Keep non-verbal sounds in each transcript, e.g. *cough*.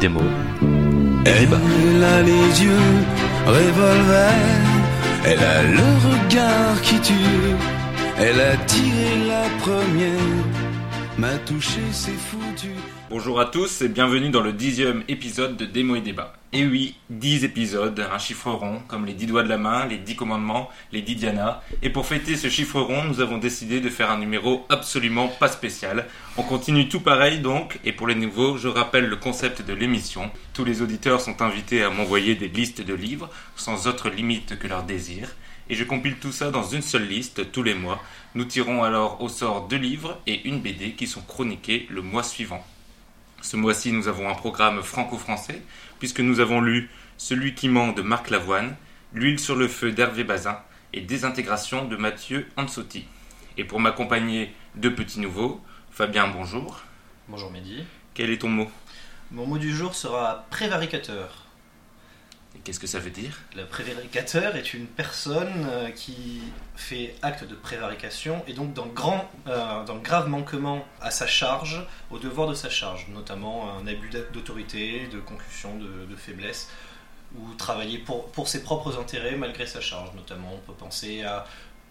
Démo. Elle a les yeux revolver, elle a le regard qui tue, elle a tiré la première, m'a touché, c'est foutu. Bonjour à tous et bienvenue dans le dixième épisode de Démo et Débat. Et oui, dix épisodes, un chiffre rond, comme les dix doigts de la main, les dix commandements, les dix Diana. Et pour fêter ce chiffre rond, nous avons décidé de faire un numéro absolument pas spécial. On continue tout pareil donc, et pour les nouveaux, je rappelle le concept de l'émission. Tous les auditeurs sont invités à m'envoyer des listes de livres, sans autre limite que leur désir. Et je compile tout ça dans une seule liste tous les mois. Nous tirons alors au sort deux livres et une BD qui sont chroniqués le mois suivant. Ce mois-ci, nous avons un programme franco-français, puisque nous avons lu Celui qui ment de Marc Lavoine, L'huile sur le feu d'Hervé Bazin et Désintégration de Mathieu Ansotti. Et pour m'accompagner, deux petits nouveaux. Fabien, bonjour. Bonjour Mehdi. Quel est ton mot? Mon mot du jour sera prévaricateur. Et qu'est-ce que ça veut dire? Le prévaricateur est une personne euh, qui fait acte de prévarication et donc dans, grand, euh, dans grave manquement à sa charge, au devoir de sa charge, notamment un abus d'autorité, de concussion, de, de faiblesse, ou travailler pour, pour ses propres intérêts malgré sa charge. Notamment, on peut penser à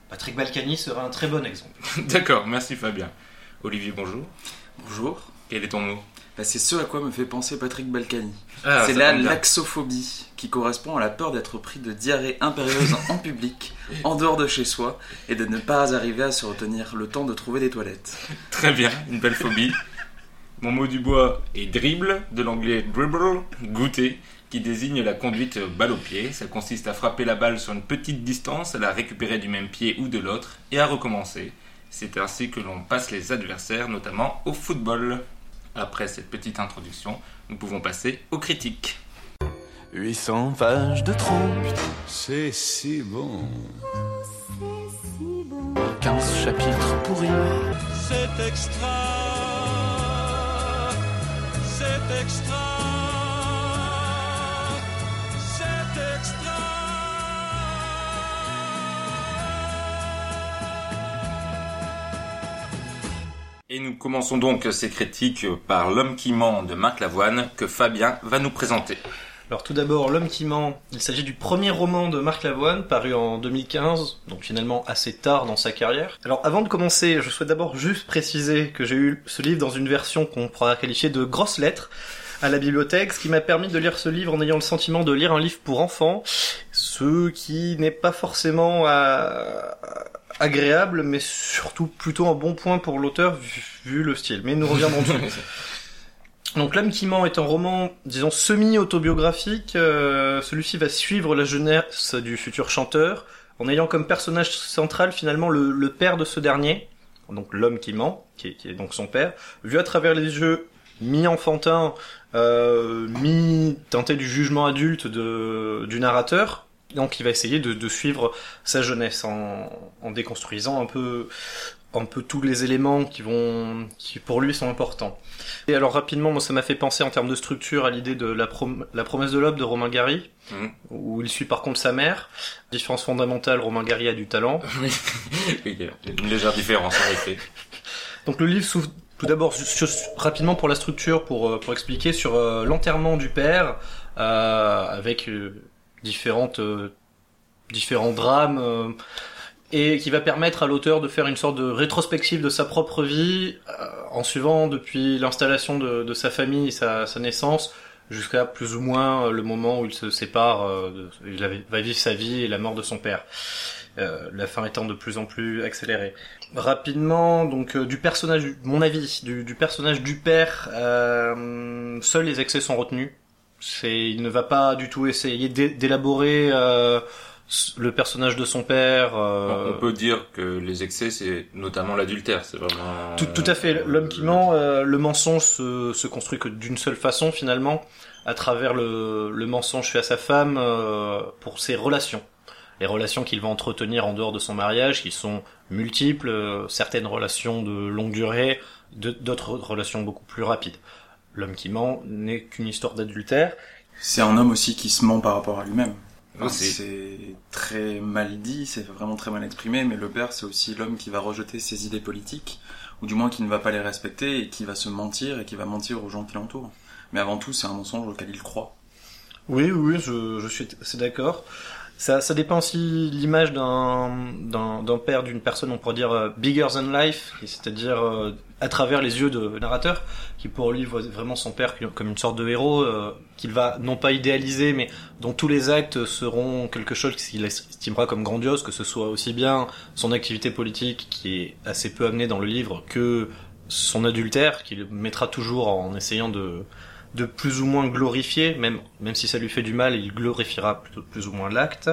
Patrick Balkany serait un très bon exemple. *laughs* D'accord, merci Fabien. Olivier, bonjour. Bonjour. Quel est ton mot? Bah, c'est ce à quoi me fait penser Patrick Balkany. Ah, c'est la laxophobie, qui correspond à la peur d'être pris de diarrhée impérieuse en public, en dehors de chez soi, et de ne pas arriver à se retenir le temps de trouver des toilettes. Très bien, une belle phobie. Mon mot du bois est dribble, de l'anglais dribble, goûter, qui désigne la conduite balle au pied. Ça consiste à frapper la balle sur une petite distance, à la récupérer du même pied ou de l'autre, et à recommencer. C'est ainsi que l'on passe les adversaires, notamment au football. Après cette petite introduction, nous pouvons passer aux critiques. 800 pages de trop, c'est si bon. 15 chapitres pourris. C'est extra, c'est extra, commençons donc ces critiques par L'homme qui ment de Marc Lavoine, que Fabien va nous présenter. Alors tout d'abord, L'homme qui ment, il s'agit du premier roman de Marc Lavoine, paru en 2015, donc finalement assez tard dans sa carrière. Alors avant de commencer, je souhaite d'abord juste préciser que j'ai eu ce livre dans une version qu'on pourra qualifier de grosse lettre à la bibliothèque, ce qui m'a permis de lire ce livre en ayant le sentiment de lire un livre pour enfants, ce qui n'est pas forcément euh, agréable, mais surtout plutôt un bon point pour l'auteur vu, vu le style. Mais nous reviendrons dessus. *laughs* Donc L'homme qui ment est un roman, disons, semi-autobiographique. Euh, Celui-ci va suivre la jeunesse du futur chanteur, en ayant comme personnage central finalement le, le père de ce dernier, donc l'homme qui ment, qui est, qui est donc son père, vu à travers les yeux mi-enfantin, euh, mi-teinté du jugement adulte de, du narrateur. Donc il va essayer de, de suivre sa jeunesse en, en déconstruisant un peu, un peu tous les éléments qui vont, qui pour lui sont importants. Et alors rapidement, moi ça m'a fait penser en termes de structure à l'idée de la, prom- la promesse de l'aube de Romain Gary, Mhm. où il suit par contre sa mère. Différence fondamentale, Romain Gary a du talent. *laughs* Oui, une légère différence en effet. *laughs* Donc le livre s'ouvre tout d'abord rapidement pour la structure, pour, euh, pour expliquer sur euh, l'enterrement du père, euh, avec euh, différentes, euh, différents drames, euh, et qui va permettre à l'auteur de faire une sorte de rétrospective de sa propre vie, euh, en suivant depuis l'installation de, sa famille et sa, sa naissance, jusqu'à plus ou moins euh, le moment où il se sépare, euh, il va vivre sa vie et la mort de son père. La fin étant de plus en plus accélérée. Rapidement, donc du personnage, mon avis, du, du personnage du père, seuls les excès sont retenus. C'est, il ne va pas du tout essayer d'é- d'élaborer euh, le personnage de son père. euh, On peut dire que les excès, c'est notamment l'adultère. C'est vraiment. tout, tout à fait. L'homme qui ment, euh, le mensonge se, se construit que d'une seule façon finalement, à travers le, le mensonge fait à sa femme euh, pour ses relations. Les relations qu'il va entretenir en dehors de son mariage, qui sont multiples, euh, certaines relations de longue durée, d'autres relations beaucoup plus rapides. L'homme qui ment n'est qu'une histoire d'adultère. C'est un homme aussi qui se ment par rapport à lui-même. Enfin, c'est- très mal dit, c'est vraiment très mal exprimé, mais le père, c'est aussi l'homme qui va rejeter ses idées politiques, ou du moins qui ne va pas les respecter, et qui va se mentir, et qui va mentir aux gens qui l'entourent. Mais avant tout, c'est un mensonge auquel il croit. Oui, oui, je, je suis assez d'accord. Ça, ça dépend aussi de l'image d'un, père, d'une personne, on pourrait dire euh, bigger than life, c'est-à-dire euh, à travers les yeux de narrateur, qui pour lui voit vraiment son père comme une sorte de héros, euh, qu'il va non pas idéaliser, mais dont tous les actes seront quelque chose qu'il estimera comme grandiose, que ce soit aussi bien son activité politique, qui est assez peu amenée dans le livre, que son adultère, qu'il mettra toujours en essayant de de plus ou moins glorifier, même, même si ça lui fait du mal, il glorifiera plutôt plus ou moins l'acte.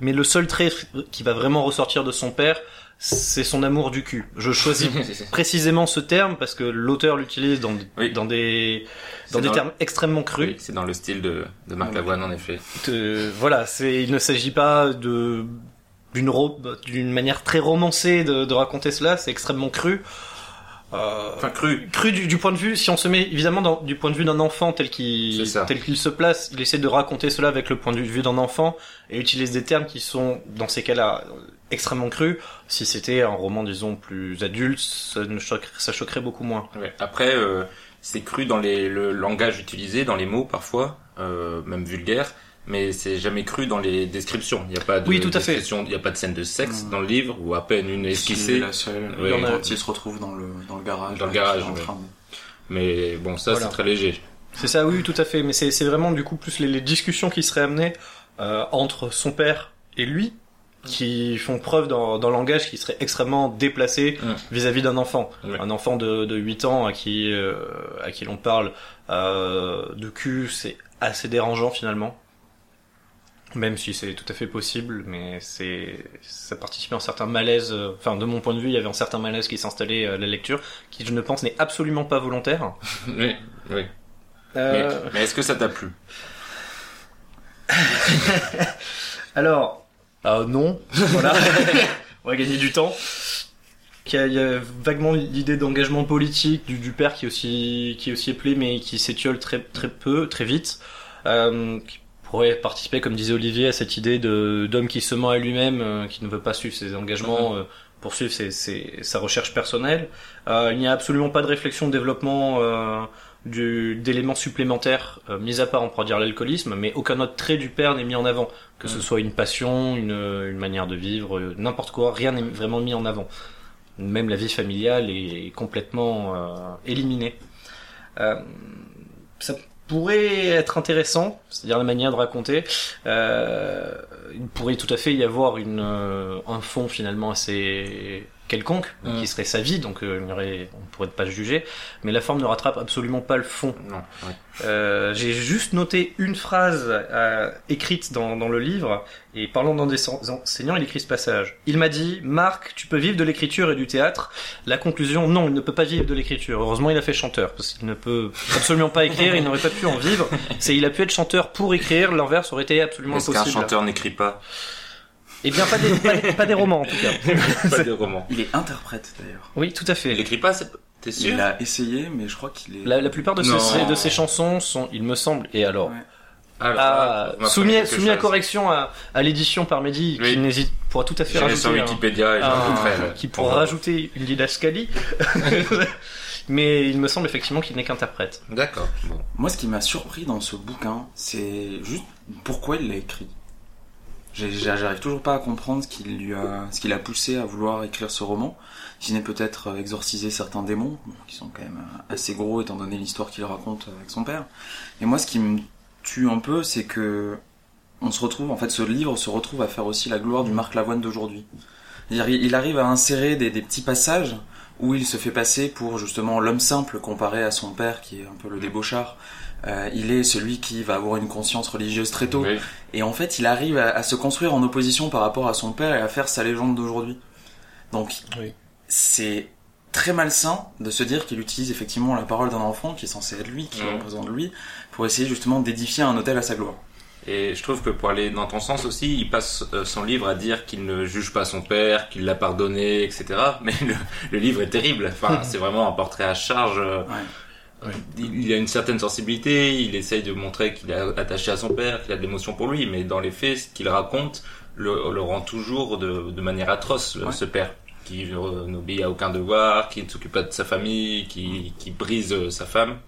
Mais le seul trait qui va vraiment ressortir de son père, c'est son amour du cul. Je choisis *laughs* précisément ce terme parce que l'auteur l'utilise dans, Oui. dans des, dans des dans- termes extrêmement crus. Oui, c'est dans le style de, de Marc. Lavoine, en effet. Euh, voilà, c'est, il ne s'agit pas de d'une d'une manière très romancée de, de raconter cela. C'est extrêmement cru. Euh, Enfin, cru. cru du, du point de vue, si on se met évidemment dans, du point de vue d'un enfant tel qu'il tel qu'il se place, il essaie de raconter cela avec le point de vue d'un enfant et utilise des termes qui sont dans ces cas-là extrêmement crus. Si c'était un roman disons plus adulte, ça, ne choquerait, ça choquerait beaucoup moins. Ouais. Après, euh, c'est cru dans les, le langage utilisé, dans les mots parfois, euh, même vulgaire, mais c'est jamais cru dans les descriptions. Il n'y a pas de Oui, tout à fait. description, Il n'y a pas de scène de sexe Mm. dans le livre, ou à peine une C'est esquissée. la seule. Oui. Il y en a- Quand il se retrouve dans le, dans le garage. Dans le garage, qui est en ouais. train de- Mais bon, ça, Voilà. c'est très léger. C'est ça, oui, tout à fait. Mais c'est c'est vraiment du coup plus les, les discussions qui seraient amenées euh, entre son père et lui qui font preuve dans, dans le langage qui serait extrêmement déplacé Mm. vis-à-vis d'un enfant. Un enfant de, de 8 ans à qui, euh, à qui l'on parle euh, de cul, c'est assez dérangeant finalement. Même si c'est tout à fait possible, mais c'est ça participe à un certain malaise. euh, Enfin, de mon point de vue, il y avait un certain malaise qui s'installait à la lecture, qui je ne pense n'est absolument pas volontaire. *laughs* Oui, oui. Euh, Mais, mais est-ce que ça t'a plu? *laughs* Alors, euh, non, voilà, *laughs* on va gagner du temps. Il y a, il y a vaguement l'idée d'engagement politique du, du père qui est aussi qui est aussi mais qui s'étiole très très peu, très vite. Euh, qui pourrait participer, comme disait Olivier, à cette idée de d'homme qui se ment à lui-même, euh, qui ne veut pas suivre ses engagements, euh, poursuivre ses, ses- sa recherche personnelle. Euh, il n'y a absolument pas de réflexion, de développement euh, d'éléments supplémentaires, euh, mis à part, on pourrait dire l'alcoolisme, mais aucun autre trait du père n'est mis en avant. Que ce soit une passion, une, une manière de vivre, euh, n'importe quoi, rien n'est vraiment mis en avant. Même la vie familiale est complètement euh, éliminée. Euh, ça pourrait être intéressant, c'est-à-dire la manière de raconter. Euh, il pourrait tout à fait y avoir une, euh, un fond finalement assez quelconque, qui serait sa vie, donc euh, il y aurait, on pourrait pas juger, mais la forme ne rattrape absolument pas le fond. Non. Euh, J'ai juste noté une phrase euh, écrite dans, dans le livre, et parlant d'un des enseignants, il écrit ce passage. Il m'a dit, Marc, tu peux vivre de l'écriture et du théâtre. La conclusion, non, il ne peut pas vivre de l'écriture. Heureusement, il a fait chanteur, parce qu'il ne peut absolument pas écrire, il n'aurait pas pu en vivre. C'est, il a pu être chanteur pour écrire, l'inverse aurait été absolument Est-ce qu'un impossible. chanteur n'écrit pas? Eh bien, pas des, pas, des, pas des romans, en tout cas. *laughs* Pas de roman. Il est interprète d'ailleurs. Oui, tout à Il fait. écrit pas, c'est- t'es sûr? Il a essayé, mais je crois qu'il est. La, la plupart de ses, de ses chansons sont, il me semble, et alors, Ouais. Ah, Ah, soumis, à correction à, à l'édition par Mehdi, Oui. qui n'hésite pourra tout à fait rajouter sur un- Wikipédia un- là. qui On pourra rajouter une didascalie. *laughs* Mais il me semble effectivement qu'il n'est qu'interprète. D'accord. Bon. Moi, ce qui m'a surpris dans ce bouquin, c'est juste pourquoi il l'a écrit. J'arrive toujours pas à comprendre ce qui lui a, ce qui l'a poussé à vouloir écrire ce roman. Si n'est peut-être euh, exorciser certains démons, qui sont quand même euh, assez gros étant donné l'histoire qu'il raconte avec son père. Et moi, ce qui me tue un peu, c'est que on se retrouve, en fait, ce livre se retrouve à faire aussi la gloire du Marc Lavoine d'aujourd'hui. Il arrive à insérer des, des petits passages où il se fait passer pour justement l'homme simple comparé à son père qui est un peu le débauchard. Euh, il est celui qui va avoir une conscience religieuse très tôt. Oui. Et en fait, il arrive à, à se construire en opposition par rapport à son père et à faire sa légende d'aujourd'hui. Donc, Oui. c'est très malsain de se dire qu'il utilise effectivement la parole d'un enfant qui est censé être lui, qui Mhm. représente lui, pour essayer justement d'édifier un hôtel à sa gloire. Et je trouve que pour aller dans ton sens aussi, il passe euh, son livre à dire qu'il ne juge pas son père, qu'il l'a pardonné, etc. Mais *laughs* le, le livre est terrible. Enfin, *laughs* c'est vraiment un portrait à charge. euh, Ouais. Il, il a une certaine sensibilité, il essaye de montrer qu'il est attaché à son père, qu'il a de l'émotion pour lui, mais dans les faits, ce qu'il raconte le, le rend toujours de, de manière atroce, Ouais. ce père qui n'obéit à aucun devoir, qui ne s'occupe pas de sa famille, qui, qui brise euh, sa femme.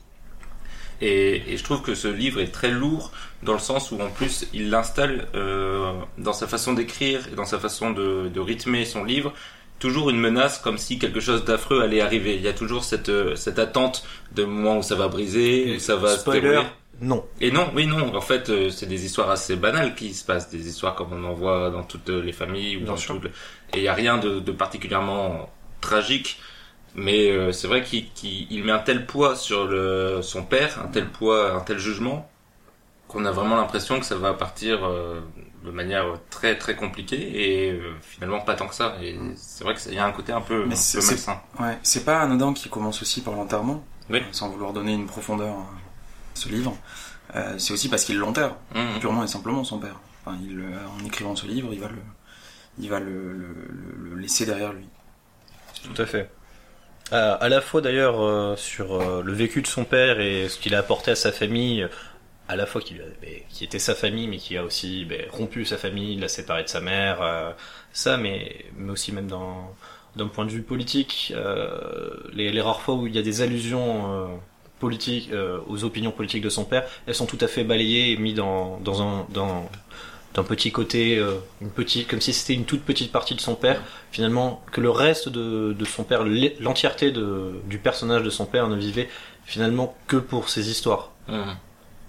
Et, et je trouve que ce livre est très lourd dans le sens où en plus il l'installe euh, dans sa façon d'écrire et dans sa façon de, de rythmer son livre toujours une menace comme si quelque chose d'affreux allait arriver. Il y a toujours cette, euh, cette attente de moment où ça va briser, où ça va se dérouler. non. Et non, oui, non. En fait, euh, c'est des histoires assez banales qui se passent, des histoires comme on en voit dans toutes les familles ou Bien dans sûr. toutes. les- Et il y a rien de, de particulièrement tragique. Mais euh, c'est vrai qu'il qu'il- il met un tel poids sur le, son père, un tel poids, un tel jugement, qu'on a vraiment l'impression que ça va partir euh, de manière très très compliquée et euh, finalement pas tant que ça. Et c'est vrai qu'il y a un côté un peu, Mais un c'est- peu c'est- malsain. Ouais, c'est pas anodin qui commence aussi par l'enterrement, Oui. euh, sans vouloir donner une profondeur à ce livre. Euh, c'est aussi parce qu'il l'enterre, Mhm. purement et simplement son père. Enfin, il, euh, en écrivant ce livre, il va le, il va le, le- le- le laisser derrière lui. Tout à fait. Euh, à la fois d'ailleurs euh, sur euh, le vécu de son père et ce qu'il a apporté à sa famille, euh, à la fois qui, lui qui était sa famille, mais qui a aussi ben, rompu sa famille, l'a séparé de sa mère, euh, ça, mais, mais aussi même dans d'un point de vue politique, euh, les, les rares fois où il y a des allusions euh, politiques euh, aux opinions politiques de son père, elles sont tout à fait balayées et mises dans, dans un dans d'un petit côté, euh, une petite, comme si c'était une toute petite partie de son père, finalement, que le reste de, de son père, l'e- l'entièreté du personnage de son père ne vivait finalement que pour ses histoires. Mhm.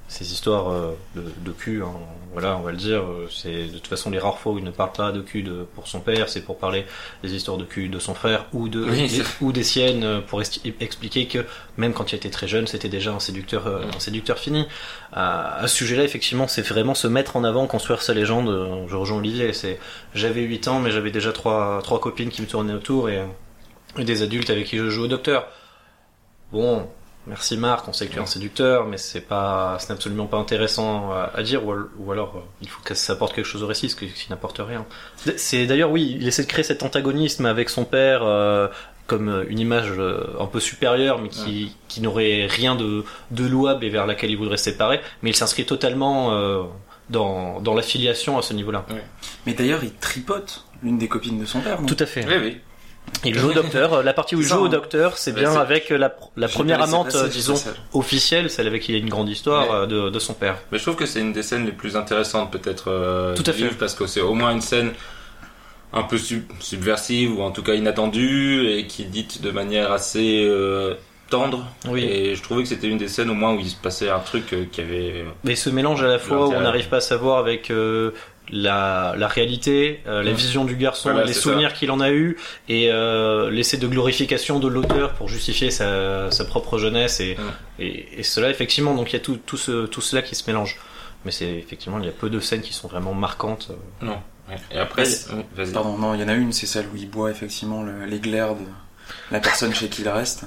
Ces histoires euh, de, de cul, hein, voilà, on va le dire, euh, c'est de toute façon les rares fois où il ne parle pas de cul de, pour son père, c'est pour parler des histoires de cul de son frère ou de Oui, des- ou des siennes euh, pour esti- expliquer que même quand il était très jeune, c'était déjà un séducteur, un séducteur fini. À, à ce sujet-là, effectivement, c'est vraiment se mettre en avant, construire sa légende. Je rejoins Olivier. C'est j'avais 8 ans, mais j'avais déjà trois trois copines qui me tournaient autour et, et des adultes avec qui je joue au docteur. Bon, merci Marc, on sait que tu es un séducteur, mais c'est pas, c'est absolument pas intéressant à, à dire, ou, al- ou alors euh, il faut que ça apporte quelque chose au récit, ce qui, n'apporte rien. C'est d'ailleurs oui, il essaie de créer cet antagonisme avec son père. euh, comme euh, une image euh, un peu supérieure, mais qui, qui n'aurait rien de, de louable et vers laquelle il voudrait se séparer, mais il s'inscrit totalement euh, dans, dans l'affiliation à ce niveau-là. Mais d'ailleurs, il tripote l'une des copines de son père. Tout à fait. Oui, oui. Il joue au docteur. Euh, La partie où il joue au hein. docteur, c'est bien c'est- avec la, la première amante, passer euh, disons, officielle, celle avec qui il y a une grande histoire Ouais. euh, de, de son père. Mais je trouve que c'est une des scènes les plus intéressantes peut-être euh, Tout à du fait. livre, parce que c'est au moins une scène un peu sub- subversive ou en tout cas inattendue et qui est dite de manière assez euh, tendre. Oui. Et je trouvais que c'était une des scènes au moins où il se passait un truc euh, qui avait. Mais ce mélange à la fois où on n'arrive pas à savoir avec euh, la, la réalité, euh, la vision du garçon, Voilà, les souvenirs qu'il en a eu et euh, l'essai de glorification de l'auteur pour justifier sa, sa propre jeunesse et, Ouais. et, et cela effectivement donc il y a tout, tout, ce, tout cela qui se mélange. Mais c'est effectivement il y a peu de scènes qui sont vraiment marquantes. euh. Non. Ouais. Et après. Pardon, non, il y en a une, c'est celle où il boit effectivement le- les glaires de la personne chez qui il reste.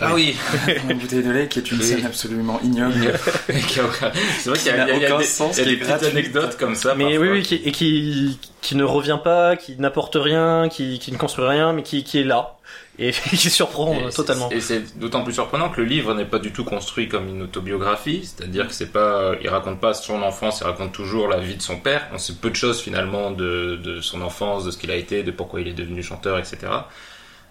Ah oui. *laughs* Une bouteille de lait qui est une Oui. scène absolument ignoble. *laughs* C'est vrai qu'il y a, n'a il y a- il y a aucun des, sens, il y a des petites anecdotes comme ça. Mais parfois. oui, oui, qui, et qui, qui ne revient pas, qui n'apporte rien, qui, qui ne construit rien, mais qui, qui est là et *laughs* qui surprend Et totalement. Et c'est d'autant plus surprenant que le livre n'est pas du tout construit comme une autobiographie, c'est-à-dire que c'est pas, il raconte pas son enfance, il raconte toujours la vie de son père. On sait peu de choses finalement de, de son enfance, de ce qu'il a été, de pourquoi il est devenu chanteur, etc.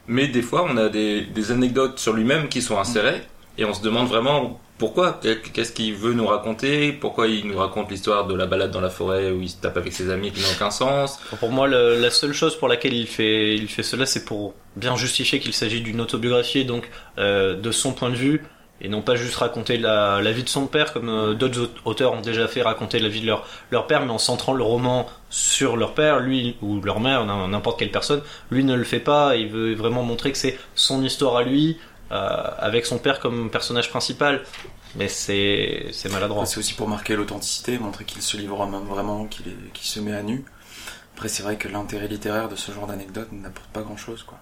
Mais des fois, on a des, des anecdotes sur lui-même qui sont insérées et on se demande vraiment pourquoi, qu'est-ce qu'il veut nous raconter, pourquoi il nous raconte l'histoire de la balade dans la forêt où il se tape avec ses amis qui n'a aucun sens. Pour moi, la seule chose pour laquelle il fait, il fait cela, c'est pour bien justifier qu'il s'agit d'une autobiographie, donc euh, de son point de vue, et non pas juste raconter la, vie de son père, comme euh, d'autres aut- auteurs ont déjà fait raconter la vie de leur, père, mais en centrant le roman sur leur père, lui ou leur mère, n'im- n'importe quelle personne. Lui ne le fait pas, il veut vraiment montrer que c'est son histoire à lui, euh, avec son père comme personnage principal. Mais c'est maladroit. C'est aussi pour marquer l'authenticité, montrer qu'il se livre vraiment, qu'il se met à nu. Après, c'est vrai que l'intérêt littéraire de ce genre d'anecdote n'apporte pas grand-chose, quoi.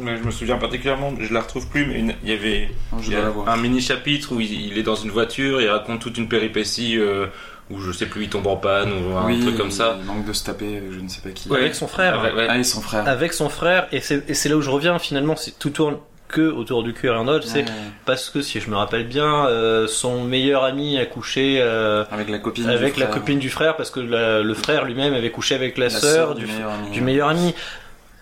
Mais je me souviens particulièrement, je la retrouve plus, mais une- il y avait Il y un mini chapitre où il, il est dans une voiture, il raconte toute une péripétie euh, où je sais plus il tombe en panne ou un oui, truc comme ça. Il manque de se taper, je ne sais pas qui. Ouais. Avec son frère. Ouais, ouais. Ah, et son frère. avec son frère et c'est là où je reviens finalement c'est tout tourne que autour du cul et rien d'autre. C'est Ouais, parce que si je me rappelle bien, euh, son meilleur ami a couché euh, avec la copine. avec du la frère. copine du frère parce que la- le frère lui-même avait couché avec la, La sœur du, meilleur ami. du meilleur ami.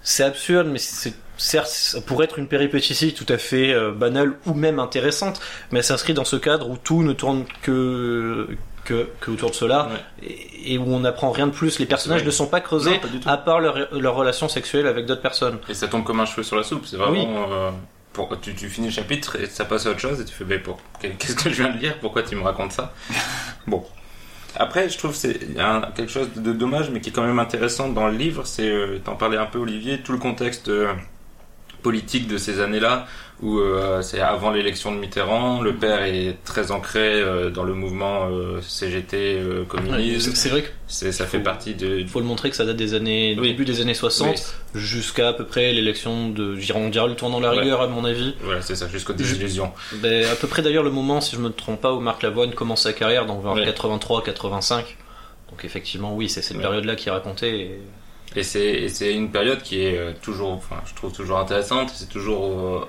C'est absurde, mais c'est certes ça pourrait être une péripétie tout à fait euh, banale ou même intéressante, mais elle s'inscrit dans ce cadre où tout ne tourne que que, que autour de cela et, et où on n'apprend rien de plus. Les personnages Ouais. ne sont pas creusés Non, pas à part leur, leur relation sexuelle avec d'autres personnes. Et ça tombe comme un cheveu sur la soupe. C'est vraiment. euh, pour, tu, tu finis le chapitre et ça passe à autre chose et tu fais, mais pour, qu'est-ce que je viens de lire? Pourquoi tu me racontes ça? *laughs* Bon. Après, je trouve que c'est quelque chose de dommage, mais qui est quand même intéressant dans le livre. C'est, euh, t'en parlais un peu, Olivier, tout le contexte euh, politique de ces années-là, où euh, c'est avant l'élection de Mitterrand. Le père est très ancré euh, dans le mouvement euh, CGT communisme. C'est vrai C'est, ça fait partie de. faut le montrer que ça date des années Oui. début des années 60 jusqu'à à peu près l'élection de, je on dirait le tournant de la Ouais. rigueur à mon avis. Voilà, c'est ça, jusqu'aux désillusions. Ben, à peu près d'ailleurs le moment, si je me trompe pas, où Marc Lavoine commence sa carrière, donc vers Ouais. 83-85. Donc effectivement, oui, c'est cette Ouais. période-là qui est racontée. et- Et c'est, une période qui est euh, toujours, enfin, je trouve toujours intéressante. C'est toujours euh,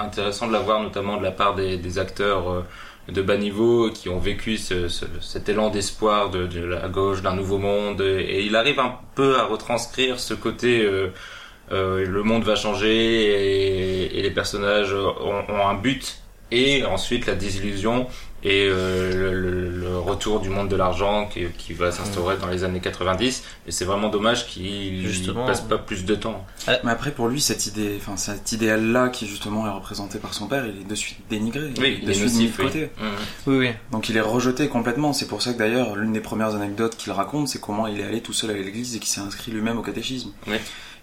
intéressant de la voir, notamment de la part des, des acteurs euh, de bas niveau qui ont vécu ce, ce- cet élan d'espoir de, de la gauche, d'un nouveau monde. Et il arrive un peu à retranscrire ce côté. euh, euh, le monde va changer et, et les personnages ont, ont un but et ensuite la désillusion et euh, le, le- le retour du monde de l'argent qui, qui va s'instaurer dans les années 90 et c'est vraiment dommage qu'il Justement. passe pas plus de temps Mais après, pour lui, cette idée, enfin, cet idéal-là qui justement est représenté par son père, il est de suite dénigré. il est de suite mis de côté. Oui, oui. Donc il est rejeté complètement. C'est pour ça que d'ailleurs, l'une des premières anecdotes qu'il raconte, c'est comment il est allé tout seul à l'église et qu'il s'est inscrit lui-même au catéchisme. Oui.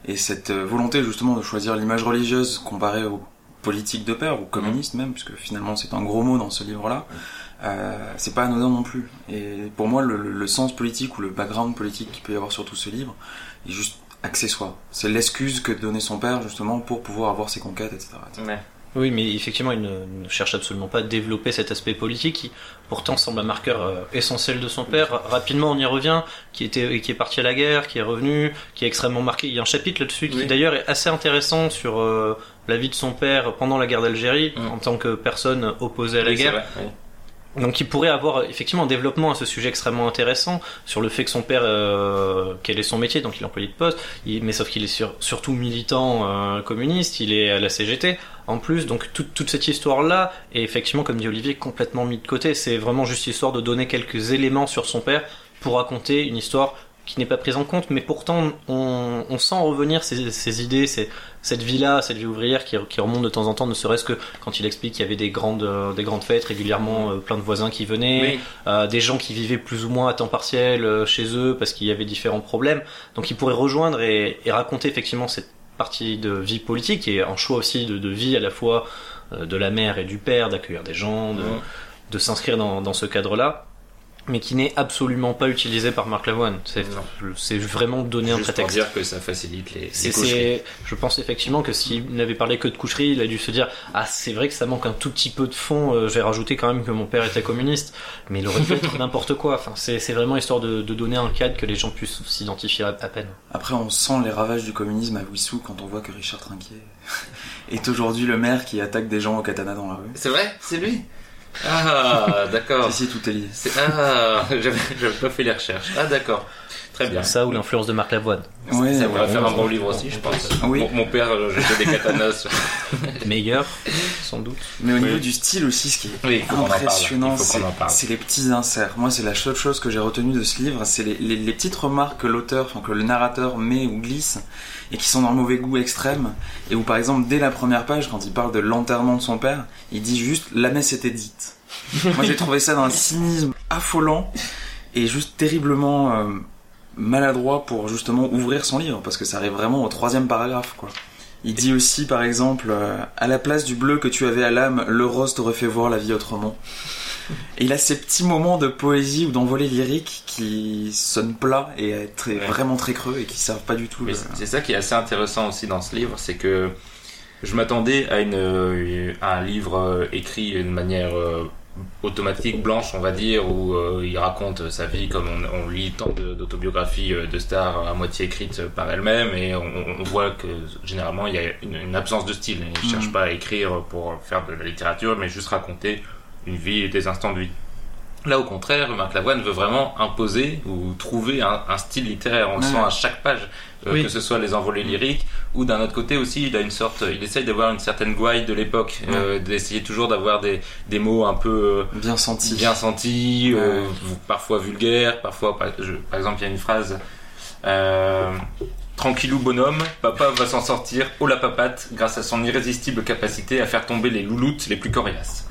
Et cette euh, volonté justement de choisir l'image religieuse comparée aux politiques de père, ou communiste même, puisque finalement c'est un gros mot dans ce livre-là, euh, c'est pas anodin non plus. Et pour moi, le, le- le sens politique ou le background politique qu'il peut y avoir sur tout ce livre est juste accessoire. C'est l'excuse que donnait son père justement pour pouvoir avoir ses conquêtes, etc. etc. Ouais. Oui, mais effectivement, il ne, ne cherche absolument pas à développer cet aspect politique qui, pourtant, semble un marqueur euh, essentiel de son père. Ra- Rapidement, on y revient, qui était, qui est parti à la guerre, qui est revenu, qui est extrêmement marqué. Il y a un chapitre là-dessus qui, d'ailleurs, est assez intéressant sur euh, la vie de son père pendant la guerre d'Algérie, Mm. en tant que personne opposée à la Oui, guerre. Donc il pourrait avoir effectivement un développement à ce sujet extrêmement intéressant sur le fait que son père, euh, quel est son métier, donc il est employé de poste, mais sauf qu'il est sur- surtout militant euh, communiste, il est à la CGT en plus, donc toute, cette histoire-là est effectivement, comme dit Olivier, complètement mis de côté. C'est vraiment juste histoire de donner quelques éléments sur son père pour raconter une histoire qui n'est pas prise en compte, mais pourtant on, on sent revenir ces, ces idées, ces, cette vie-là, cette vie ouvrière qui, qui remonte de temps en temps, ne serait-ce que quand il explique qu'il y avait des grandes, euh, des grandes fêtes régulièrement, euh, plein de voisins qui venaient, Oui. euh, des gens qui vivaient plus ou moins à temps partiel chez eux parce qu'il y avait différents problèmes. Donc il pourrait rejoindre et, et raconter effectivement cette partie de vie politique et un choix aussi de, de vie à la fois de la mère et du père, d'accueillir des gens, de, de s'inscrire dans, dans ce cadre-là, mais qui n'est absolument pas utilisé par Marc Lavoine. C'est vraiment donner un Juste pour prétexte. dire que ça facilite les, les coucheries. je pense effectivement que s'il n'avait parlé que de coucherie, il a dû se dire ah c'est vrai que ça manque un tout petit peu de fond. euh, je vais rajouter quand même que mon père était communiste, mais il aurait pu être *laughs* n'importe quoi. Enfin c'est, c'est vraiment histoire de, de donner un cadre que les gens puissent s'identifier à, à peine. Après, on sent les ravages du communisme à Wissou quand on voit que Richard Trinquier *laughs* est aujourd'hui le maire qui attaque des gens au katana dans la rue. C'est vrai? C'est lui? Ah, d'accord. Si, si, tout est lié. Ah, j'avais pas fait les recherches. Ah, d'accord. Très bien. Ça ou l'influence de Marc Lavoine. Ouais, Ça pourrait faire un bon livre aussi, je pense. Oui. Mon, mon père euh, jetait des katanas. *laughs* Meilleur, sans doute. Mais au Oui. niveau du style aussi, ce qui est Oui, impressionnant, c'est les petits inserts. Moi, c'est la seule chose que j'ai retenue de ce livre, c'est les, les- les petites remarques que l'auteur, enfin que le narrateur met ou glisse, et qui sont d'un mauvais goût extrême, et où par exemple, dès la première page, quand il parle de l'enterrement de son père, il dit juste « la messe était dite *laughs* ». Moi, j'ai trouvé ça d'un cynisme affolant, et juste terriblement euh, maladroit pour justement ouvrir son livre, parce que ça arrive vraiment au troisième paragraphe, quoi. Il dit aussi, par exemple, euh, à la place du bleu que tu avais à l'âme, le rose t'aurait fait voir la vie autrement. Et il a ces petits moments de poésie ou d'envolée lyrique qui sonnent plats et très, Ouais. vraiment très creux et qui servent pas du tout. Le- c'est- ça qui est assez intéressant aussi dans ce livre, c'est que je m'attendais à, une, euh, à un livre euh, écrit de manière automatique, blanche, on va dire, où euh, il raconte sa vie comme on, on lit tant d'autobiographies euh, de stars à moitié écrites par elles-mêmes, et on, on voit que généralement il y a une, une absence de style. Il ne cherche Mhm. pas à écrire pour faire de la littérature, mais juste raconter une vie et des instants de vie. Là, au contraire, Marc Lavoine veut vraiment imposer ou trouver un, un style littéraire. On le Ouais. sent à chaque page, euh, Oui. que ce soit les envolées lyriques ou d'un autre côté aussi, il a une sorte, il essaye d'avoir une certaine gouaille de l'époque, euh, d'essayer toujours d'avoir des, des mots un peu euh, Bien senti. bien sentis, Ouais. parfois vulgaires, parfois, par, je- par exemple, il y a une phrase. Tranquillou bonhomme, papa va s'en sortir, oh la papate, grâce à son irrésistible capacité à faire tomber les louloutes les plus coriaces.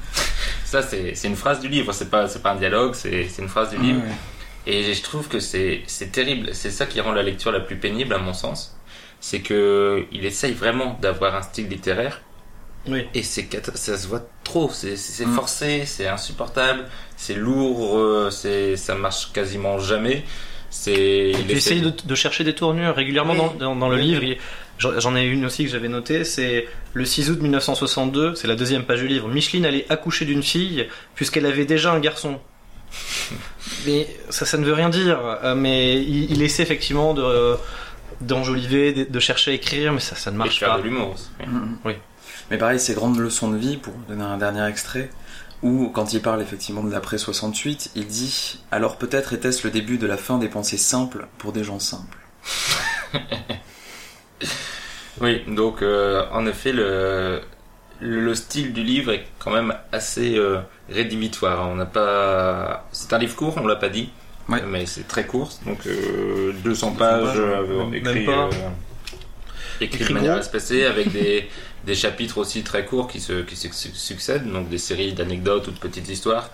Ça, c'est une phrase du livre, c'est pas, un dialogue, c'est une phrase du livre. Ouais. Et je trouve que c'est terrible. C'est ça qui rend la lecture la plus pénible, à mon sens. C'est que il essaye vraiment d'avoir un style littéraire, Oui. et c'est ça se voit trop. C'est Mm. forcé, c'est insupportable, c'est lourd, euh, c'est ça marche quasiment jamais. Tu essayes de, de chercher des tournures régulièrement Oui. dans, dans- dans le Oui. livre. J'en ai une aussi que j'avais notée, c'est le 6 août 1962, c'est la deuxième page du livre. Micheline allait accoucher d'une fille puisqu'elle avait déjà un garçon. *laughs* Mais ça, ça ne veut rien dire. Euh, Mais il, il essaie effectivement de d'enjoliver, de, de chercher à écrire, mais ça, ça ne et marche faire pas. de l'humour. aussi. Oui. Mais pareil, ces grandes leçons de vie, pour donner un dernier extrait, où quand il parle effectivement de l'après 68, il dit Alors peut-être était-ce le début de la fin des pensées simples pour des gens simples. *laughs* Oui, donc euh, en effet, le, le style du livre est quand même assez euh, rédhibitoire. On n'a pas. C'est un livre court, on l'a pas dit, Ouais. mais c'est très court, donc euh, 200 pages pages, euh, écrits, pas. euh, écrits Écrit de manière gros. espacée avec des, des chapitres aussi très courts qui se qui se su- succèdent, donc des séries d'anecdotes ou de petites histoires.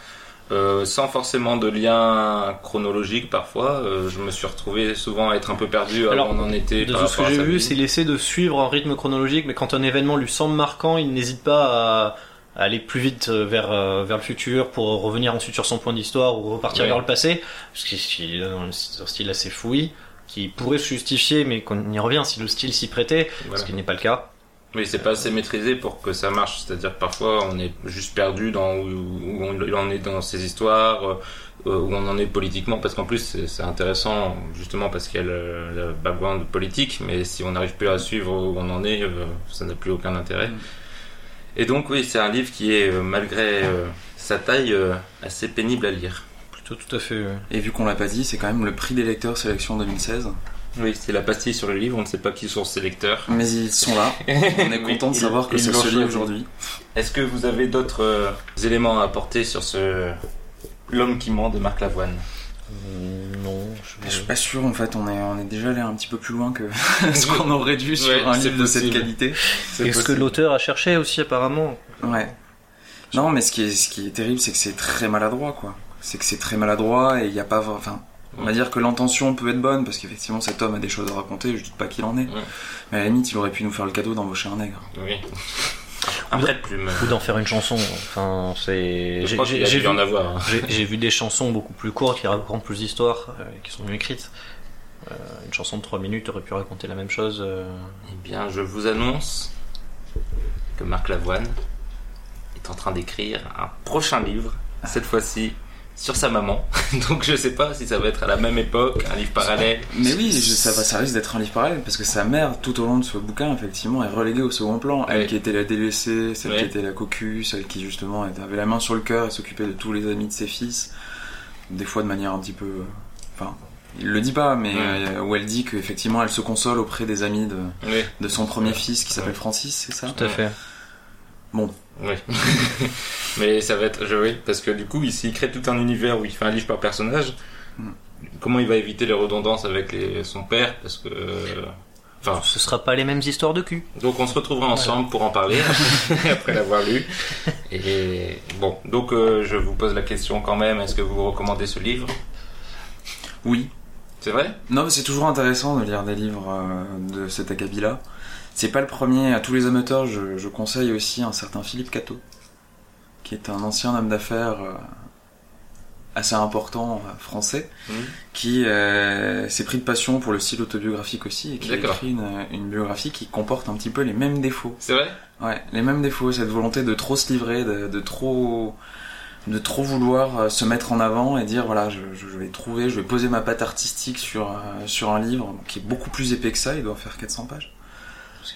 Euh, sans forcément de lien chronologique parfois, Euh, je me suis retrouvé souvent à être un peu perdu Alors, avant on en était. De ce que j'ai vu, c'est qu'il essaie de suivre un rythme chronologique, mais quand un événement lui semble marquant, il n'hésite pas à aller plus vite euh, vers, euh, vers le futur pour revenir ensuite sur son point d'histoire ou repartir vers le passé, parce qu'il est dans un style assez fouillis, qui pourrait se justifier, mais qu'on y revient si le style s'y prêtait, Voilà. ce qui n'est pas le cas. Oui, c'est pas assez maîtrisé pour que ça marche. C'est-à-dire que parfois on est juste perdu dans où, où on il en est dans ces histoires, euh, où on en est politiquement, parce qu'en plus c'est intéressant justement parce qu'il y a le, le background politique, mais si on n'arrive plus à suivre où on en est, euh, ça n'a plus aucun intérêt. Mm. Et donc oui, c'est un livre qui est euh, malgré sa taille assez pénible à lire. Plutôt tout à fait. Et vu qu'on l'a pas dit, c'est quand même le prix des lecteurs sélection 2016. Oui, c'est la pastille sur le livre, on ne sait pas qui sont ces lecteurs. Mais ils sont là. *laughs* On est content de savoir que c'est l'ont ce livre choisi. aujourd'hui. Est-ce que vous avez d'autres euh, éléments à apporter sur ce L'homme qui ment de Marc Lavoine? Non, Je suis pas sûr, en fait, on est, on est déjà allé un petit peu plus loin que *laughs* ce qu'on aurait dû sur Ouais, un livre de cette qualité. C'est Et ce que l'auteur a cherché aussi apparemment. Ouais. Non, mais ce qui est, ce qui est terrible, c'est que c'est très maladroit, quoi. C'est que c'est très maladroit et il n'y a pas. Enfin, on va dire que l'intention peut être bonne parce qu'effectivement cet homme a des choses à raconter. Je dis pas qu'il en est. Ouais. Mais à la limite, il aurait pu nous faire le cadeau d'embaucher un nègre. Oui. Un prête-plume. Ou d'en faire une chanson. Enfin, c'est. Je j'ai- vu, en avoir. hein. J'ai j'ai vu des chansons beaucoup plus courtes qui racontent plus d'histoires, euh, qui sont mieux écrites. Euh, une chanson de 3 minutes aurait pu raconter la même chose. euh. Eh bien, je vous annonce que Marc Lavoine est en train d'écrire un prochain livre, cette fois-ci sur sa maman. *laughs* Donc je sais pas si ça va être à la même époque, un livre parallèle. Mais oui, je- ça, va, ça risque d'être un livre parallèle parce que sa mère, tout au long de ce bouquin, effectivement, est reléguée au second plan. Elle Ouais. qui était la délaissée, celle Ouais. qui était la cocu, celle qui justement avait la main sur le cœur et s'occupait de tous les amis de ses fils. Des fois de manière un petit peu. euh, Enfin, il le dit pas, mais Ouais. euh, où elle dit qu'effectivement elle se console auprès des amis de, de son premier Ouais. fils qui s'appelle Ouais. Francis, c'est ça? Tout à fait. Oui. *laughs* Mais ça va être, je, oui, parce que du coup, ici, il crée tout un univers où il fait un livre par personnage. Mm. Comment il va éviter les redondances avec les, son père Parce que. euh, Enfin, Ce sera pas les mêmes histoires de cul. Donc on se retrouvera ensemble pour en parler *laughs* après l'avoir lu. Et bon, donc euh, je vous pose la question quand même, est-ce que vous recommandez ce livre? Oui. C'est vrai? Non, mais c'est toujours intéressant de lire des livres euh, de cet acabit-là. C'est pas le premier. À tous les amateurs, je, je conseille aussi un certain Philippe Cato, qui est un ancien homme d'affaires euh, assez important euh, français, qui euh, s'est pris de passion pour le style autobiographique aussi et qui a écrit une, une biographie qui comporte un petit peu les mêmes défauts. C'est vrai? Ouais, les mêmes défauts, cette volonté de trop se livrer, de, de trop de trop vouloir euh, se mettre en avant et dire voilà je, je vais trouver, je vais poser ma patte artistique sur sur un livre qui est beaucoup plus épais que ça, il doit faire 400 pages.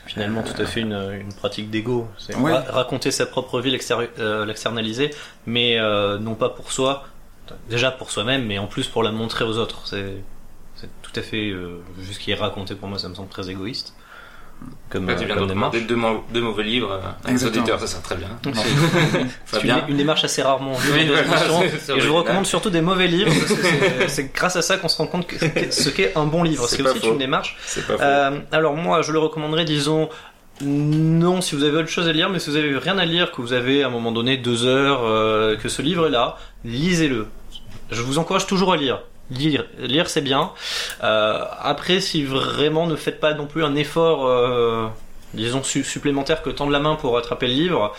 C'est finalement tout à fait une, une pratique d'ego. C'est ra- raconter sa propre vie, euh, l'externaliser, mais euh, non pas pour soi, déjà pour soi-même, mais en plus pour la montrer aux autres. C'est c'est tout à fait euh, juste qui est raconté pour moi, ça me semble très égoïste. Comme, Là, euh, tu viens de comme démarche. deux, deux mauvais livres euh, à Exactement. auditeurs, ça sera très bien. C'est *laughs* une, démarche assez rarement *laughs* vue Oui, des voilà, et je vous recommande surtout des mauvais livres parce que *laughs* c'est- grâce à ça qu'on se rend compte que ce qu'est un bon livre. C'est aussi faux. une démarche. Pas. Euh, alors moi, je le recommanderais, disons, non si vous avez autre chose à lire, mais si vous avez rien à lire, que vous avez à un moment donné deux heures, euh, que ce livre est là, lisez-le. Je vous encourage toujours à lire. Lire, lire c'est bien. Euh, après, si vraiment ne faites pas non plus un effort, euh, disons su- supplémentaire que tendre la main pour attraper le livre,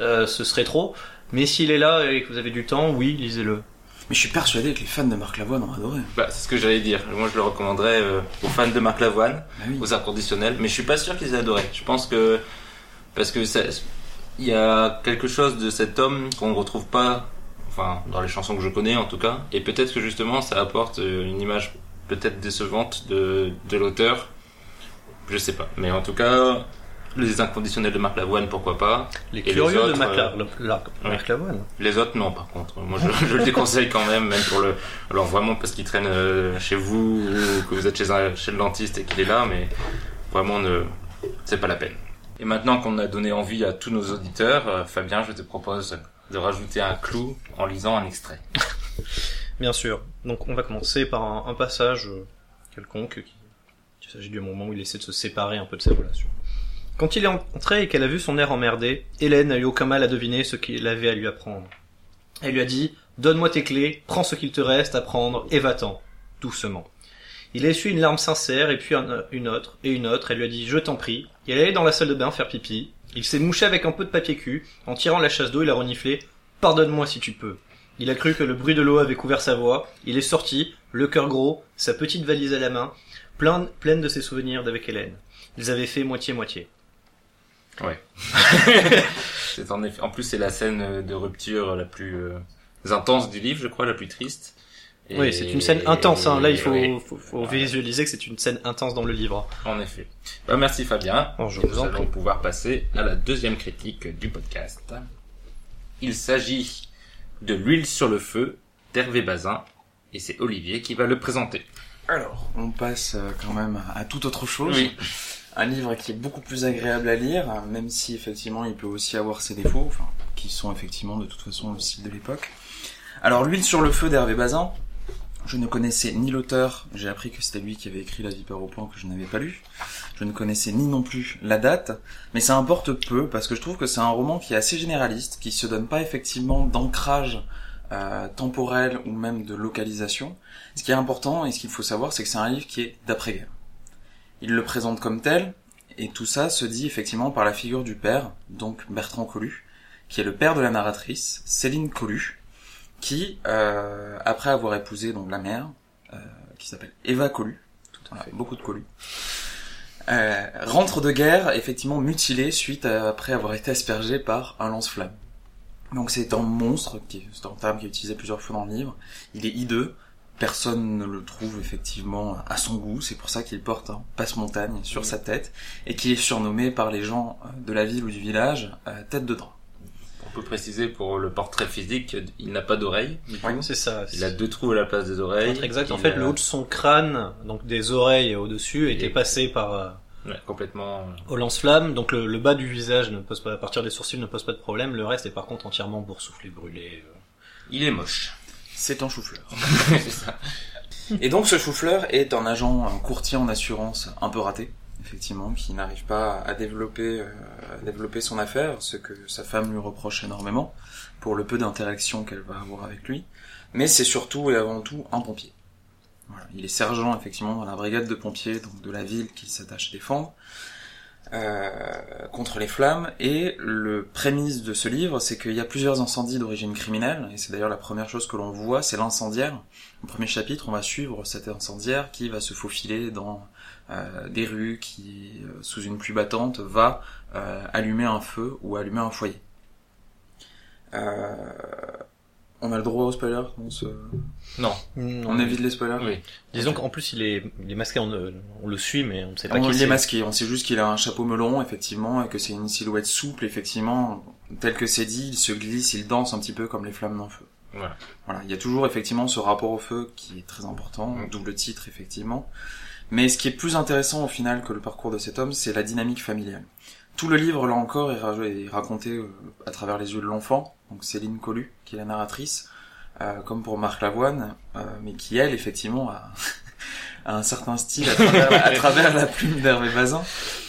euh, ce serait trop. Mais s'il est là et que vous avez du temps, oui, lisez-le. Mais je suis persuadé que les fans de Marc Lavoine ont adoré. Bah, c'est ce que j'allais dire. Moi, je le recommanderais euh, aux fans de Marc Lavoine, Bah oui. aux inconditionnels, mais je suis pas sûr qu'ils aient adoré. Je pense que parce que ça, il y a quelque chose de cet homme qu'on ne retrouve pas, enfin dans les chansons que je connais en tout cas, et peut-être que justement ça apporte euh, une image peut-être décevante de, de l'auteur. Je sais pas, mais en tout cas, les inconditionnels de Marc Lavoine, pourquoi pas. Les curieux de autres, Marc, euh, La- La- Marc Lavoine. Les autres, non, par contre. Moi, je, je le déconseille quand même, même pour le. Alors, vraiment, parce qu'il traîne euh, chez vous, ou que vous êtes chez, un, chez le dentiste et qu'il est là, mais vraiment, ne... c'est pas la peine. Et maintenant qu'on a donné envie à tous nos auditeurs, euh, Fabien, je te propose de rajouter un clou en lisant un extrait. *laughs* Bien sûr. Donc on va commencer par un, passage euh, quelconque qui il s'agit du moment où il essaie de se séparer un peu de ses relations. Quand il est entré et qu'elle a vu son air emmerdé, Hélène n'a eu aucun mal à deviner ce qu'il avait à lui apprendre. Elle lui a dit Donne-moi tes clés, prends ce qu'il te reste à prendre et va-t'en, doucement. Il a essuyé une larme sincère et puis un- une autre et une autre. Elle lui a dit Je t'en prie. Elle est allée dans la salle de bain faire pipi. Il s'est mouché avec un peu de papier cul. En tirant la chasse d'eau, il a reniflé Pardonne-moi si tu peux. Il a cru que le bruit de l'eau avait couvert sa voix. Il est sorti, le cœur gros, sa petite valise à la main, plein, pleine de ses souvenirs d'avec Hélène. Ils avaient fait moitié-moitié. *laughs* C'est en effet. En plus, c'est la scène de rupture la plus euh, intense du livre, je crois, la plus triste. Et- Oui, c'est une scène intense. Hein. Là, il faut, Oui, faut, faut visualiser que c'est une scène intense dans le livre. en effet. Bah, merci Fabien. Bon, je Et vous nous en allons pouvoir passer à la deuxième critique du podcast. Il s'agit de l'huile sur le feu d'Hervé Bazin et c'est Olivier qui va le présenter. Alors, on passe euh, quand même à toute autre chose. Oui. *laughs* Un livre qui est beaucoup plus agréable à lire, euh, même si effectivement il peut aussi avoir ses défauts, enfin, qui sont effectivement de toute façon le style de l'époque. Alors, L'huile sur le feu d'Hervé Bazin, je ne connaissais ni l'auteur, j'ai appris que c'était lui qui avait écrit La Vipère au plan que je n'avais pas lu. Je ne connaissais ni non plus la date, mais ça importe peu parce que je trouve que c'est un roman qui est assez généraliste, qui se donne pas effectivement d'ancrage euh, temporel ou même de localisation. Ce qui est important et ce qu'il faut savoir, c'est que c'est un livre qui est d'après-guerre. Il le présente comme tel, et tout ça se dit effectivement par la figure du père, donc Bertrand Colu, qui est le père de la narratrice, Céline Colu, qui, euh, après avoir épousé donc la mère, euh, qui s'appelle Eva Colu, voilà, beaucoup de Colu, euh, rentre de guerre effectivement mutilé suite à, après avoir été aspergé par un lance-flamme. Donc c'est un monstre, qui est- c'est un terme qui est utilisé plusieurs fois dans le livre. Il est hideux, personne ne le trouve effectivement à son goût, c'est pour ça qu'il porte un passe-montagne sur sa tête et qu'il est surnommé par les gens euh, de la ville ou du village euh, tête de drap. On peut préciser pour le portrait physique, il n'a pas d'oreilles. C'est ça. Il a deux trous à la place des oreilles. Exact. En fait, a- le haut de son crâne, donc des oreilles au-dessus, était passé par euh, Ouais, complètement. euh, au lance-flamme. Donc le, le bas du visage ne pose pas, à partir des sourcils ne pose pas de problème. Le reste est par contre entièrement boursouflé, brûlé. euh. Il est moche. C'est un chou-fleur. *laughs* c'est ça. Et donc ce chou-fleur est un agent, un courtier en assurance un peu raté, effectivement, qui n'arrive pas à développer, euh, à développer son affaire, ce que sa femme lui reproche énormément, pour le peu d'interaction qu'elle va avoir avec lui. Mais c'est surtout et avant tout un pompier. Voilà. Il est sergent effectivement dans la brigade de pompiers donc de la ville qu'il s'attache à défendre euh, contre les flammes. Et le prémisse de ce livre, c'est qu'il y a plusieurs incendies d'origine criminelle, et c'est d'ailleurs la première chose que l'on voit, c'est l'incendiaire. Au premier chapitre, on va suivre cet incendiaire qui va se faufiler dans des rues, qui, euh, sous une pluie battante, va euh, allumer un feu ou allumer un foyer. Euh, On a le droit aux spoilers on, se... Non. on évite les spoilers Oui. Disons qu'en plus il est, il est masqué, on, le suit, mais on ne sait pas On qui il est masqué, on sait juste qu'il a un chapeau melon, effectivement, et que c'est une silhouette souple, effectivement. Tel que c'est dit, il se glisse, il danse un petit peu comme les flammes d'un feu. Voilà. Voilà, il y a toujours effectivement ce rapport au feu qui est très important, Mm. d'où le titre, effectivement. Mais ce qui est plus intéressant au final que le parcours de cet homme, c'est la dynamique familiale. Tout le livre, là encore, est, ra- est raconté euh, à travers les yeux de l'enfant, donc Céline Collu, qui est la narratrice, euh, comme pour Marc Lavoine, euh, mais qui, elle, effectivement, a, *laughs* a un certain style à travers, à *laughs* travers la plume d'Hervé Bazin,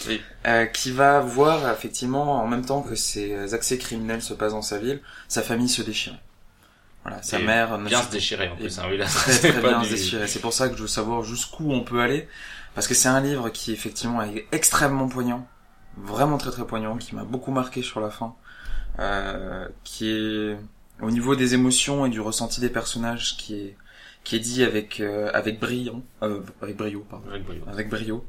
Oui. euh, qui va voir, effectivement, en même temps que ces accès criminels se passent dans sa ville, sa famille se déchirer. Voilà, sa mère Bien se- se déchirer en plus. Hein, oui, là, très très bien du- déchiré. C'est pour ça que je veux savoir jusqu'où on peut aller, parce que c'est un livre qui effectivement est extrêmement poignant, vraiment très très poignant, qui m'a beaucoup marqué sur la fin, euh, qui est au niveau des émotions et du ressenti des personnages, qui est qui est dit avec euh, avec brillant, euh, avec brio, pardon, Avec brio. avec brio.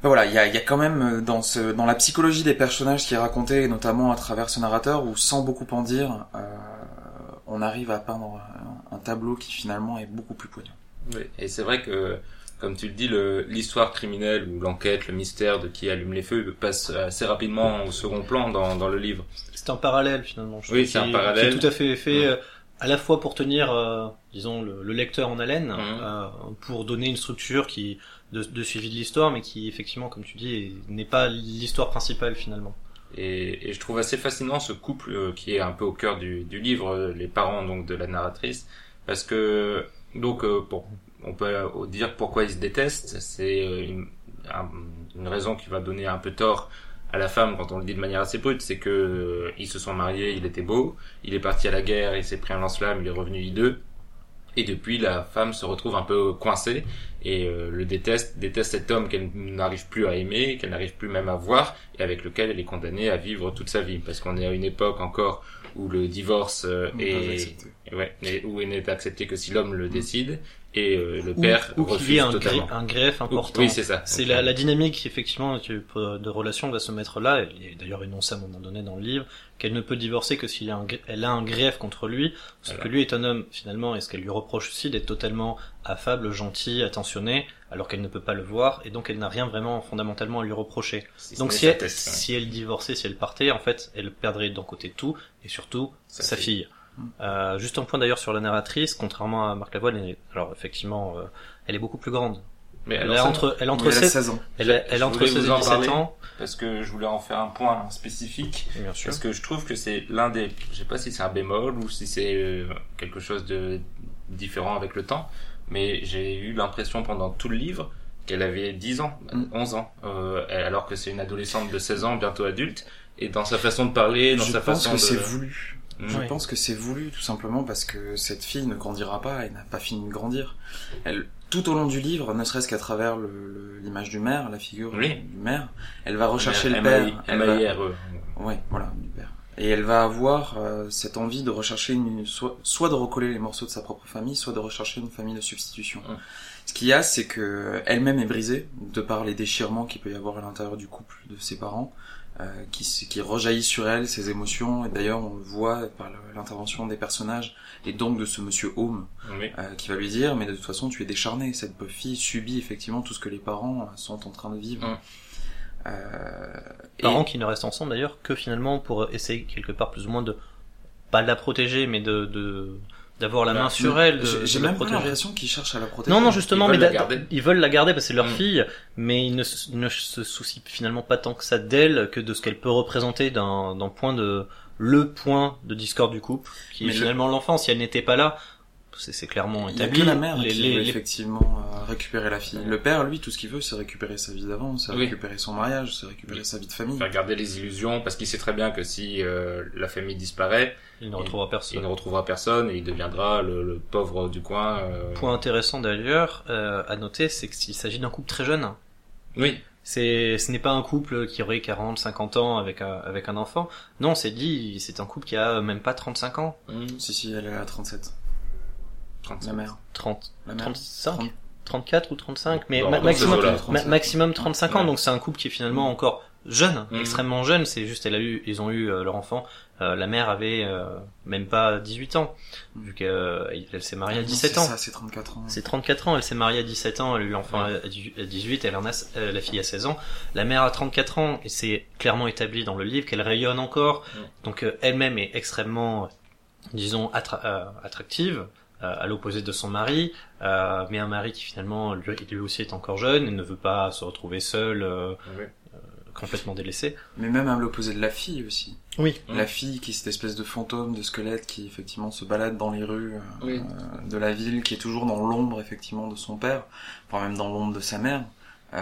Ben Voilà, il y a, il y a quand même euh, dans ce dans la psychologie des personnages qui est racontée, notamment à travers ce narrateur, où sans beaucoup en dire, euh, on arrive à peindre un, un tableau qui finalement est beaucoup plus poignant. Oui. Et c'est vrai que, comme tu le dis, l'histoire criminelle ou l'enquête, le mystère de qui allume les feux passe assez rapidement au second plan dans, dans le livre. C'est un parallèle finalement. je Oui, c'est un parallèle. Qui est tout à fait fait euh, à la fois pour tenir, euh, disons, le, le lecteur en haleine, Mm. euh, pour donner une structure qui de, de suivi de l'histoire, mais qui effectivement, comme tu dis, est- n'est pas l'histoire principale finalement. Et, et je trouve assez fascinant ce couple euh, qui est un peu au cœur du, du livre, euh, les parents donc de la narratrice, parce que donc euh, bon, on peut dire pourquoi ils se détestent. C'est euh, une, un- une raison qui va donner un peu tort à la femme quand on le dit de manière assez brute, c'est que euh, ils se sont mariés, il était beau, il est parti à la guerre, il s'est pris un lance-flamme, il est revenu hideux. Et depuis, la femme se retrouve un peu coincée et euh, le déteste, déteste cet homme qu'elle n'arrive plus à aimer, qu'elle n'arrive plus même à voir et avec lequel elle est condamnée à vivre toute sa vie. Parce qu'on est à une époque encore où le divorce euh, est, ouais, où il n'est accepté que si l'homme le décide et euh, le Ou, père ou y ait un, totalement. gré- un greffe Ou- important. Oui, c'est ça. C'est la, la dynamique effectivement de relation va se mettre là. Elle est d'ailleurs énoncée à un moment donné dans le livre qu'elle ne peut divorcer que s'il a elle a un grief contre lui, parce Voilà. que lui est un homme finalement, et ce qu'elle lui reproche aussi d'être totalement affable, gentil, attentionné, alors qu'elle ne peut pas le voir, et donc elle n'a rien vraiment fondamentalement à lui reprocher. si Donc si elle, tête, si elle divorçait, si elle partait, en fait, elle perdrait d'un côté tout, et surtout Sa sa, fille. fille. Euh, juste un point d'ailleurs sur la narratrice, contrairement à Marc Lavoine, elle est- alors effectivement, euh, elle est beaucoup plus grande. Mais Elle, a entre, elle entre Oui, elle a 16 16 ans. elle, a- elle Je entre voulais 16 vous et en 17 parler. ans. parce que je voulais en faire un point spécifique Bien sûr. Parce que je trouve que c'est l'un des, je sais pas si c'est un bémol ou si c'est euh, quelque chose de différent avec le temps, mais j'ai eu l'impression pendant tout le livre qu'elle avait 10 ans, Mm. 11 ans, euh, alors que c'est une adolescente de 16 ans, bientôt adulte, et dans sa façon de parler, dans Je sa pense façon que de... c'est voulu. Mm. Je Oui. pense que c'est voulu tout simplement parce que cette fille ne grandira pas et n'a pas fini de grandir. Elle, tout au long du livre, ne serait-ce qu'à travers l'image du maire, la figure Oui. du maire, elle va rechercher le père. M- elle va- M-A-I-R-E. Ouais, voilà, du père. Et elle va avoir euh, cette envie de rechercher une, soit, soit de recoller les morceaux de sa propre famille, soit de rechercher une famille de substitution. Mm. Ce qu'il y a, c'est que elle-même est brisée de par les déchirements qu'il peut y avoir à l'intérieur du couple de ses parents, qui, s- qui rejaillissent sur elle, ses émotions. Et d'ailleurs, on le voit par l'intervention des personnages et donc de ce monsieur Home Oui. euh, qui va lui dire mais de toute façon tu es décharné cette pauvre fille subit effectivement tout ce que les parents euh, sont en train de vivre Mm. Euh, et- Parents qui ne restent ensemble d'ailleurs que finalement pour essayer quelque part plus ou moins de pas de la protéger mais de de d'avoir la Bah, main sur elle, de, j'ai même pas protéger. l'impression qu'ils cherchent à la protéger Non, non, justement, Ils mais ils veulent la garder parce que c'est leur Mm. fille, mais ils ne, s- ne se soucient finalement pas tant que ça d'elle que de ce qu'elle peut représenter d'un point de le point de discorde du couple, qui Mais est le- finalement l'enfant. Si elle n'était pas là, c'est clairement il y a établi. que la mère Les- qui les- veut les- effectivement euh, récupérer la fille le père lui tout ce qu'il veut c'est récupérer sa vie d'avant c'est Oui. récupérer son mariage c'est récupérer Oui. sa vie de famille Faire garder les illusions, parce qu'il sait très bien que si euh, la famille disparaît, il ne retrouvera il personne. ne retrouvera personne et il deviendra le, le pauvre du coin. euh, Point intéressant d'ailleurs euh, à noter, c'est qu'il s'agit d'un couple très jeune. Oui, C'est, ce n'est pas un couple qui aurait 40, 50 ans avec un, avec un enfant. Non, c'est dit, c'est un couple qui a même pas 35 ans. Mmh. si si elle est à 37 la mère 30, la mère 35, 30. 34 ou 35, mais ma- dans maximum, ces eaux-là. ma- 35. maximum 35 ans, Ouais. donc c'est un couple qui est finalement encore jeune, Mhm. extrêmement jeune. C'est juste, elle a eu, ils ont eu euh, leur enfant euh, la mère avait euh, même pas 18 ans, vu qu'elle elle s'est mariée à Non, 17 c'est ans. ça, c'est 34 ans. C'est 34 ans, elle s'est mariée à 17 ans, elle a eu l'enfant à 18, elle en a euh, la fille à 16 ans. La mère a 34 ans, et c'est clairement établi dans le livre qu'elle rayonne encore. Donc euh, elle-même est extrêmement, disons, attra- euh, attractive, à l'opposé de son mari, euh, mais un mari qui finalement, lui, lui aussi est encore jeune et ne veut pas se retrouver seul, euh, complètement délaissé. Mais même à l'opposé de la fille aussi. Oui. La fille qui est cette espèce de fantôme, de squelette qui effectivement se balade dans les rues euh, Oui. euh, de la ville, qui est toujours dans l'ombre effectivement de son père, enfin même dans l'ombre de sa mère. Euh,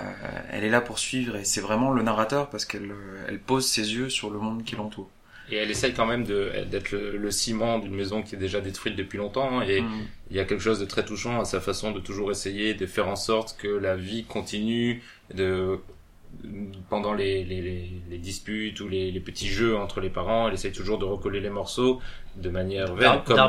elle est là pour suivre et c'est vraiment le narrateur parce qu'elle euh, elle pose ses yeux sur le monde qui l'entoure. Et elle essaye quand même d'être le, le ciment d'une maison qui est déjà détruite depuis longtemps. Et Mm. il y a quelque chose de très touchant à sa façon de toujours essayer de faire en sorte que la vie continue de pendant les, les, les, les disputes ou les, les petits jeux entre les parents, elle essaye toujours de recoller les morceaux de manière verte, comme, un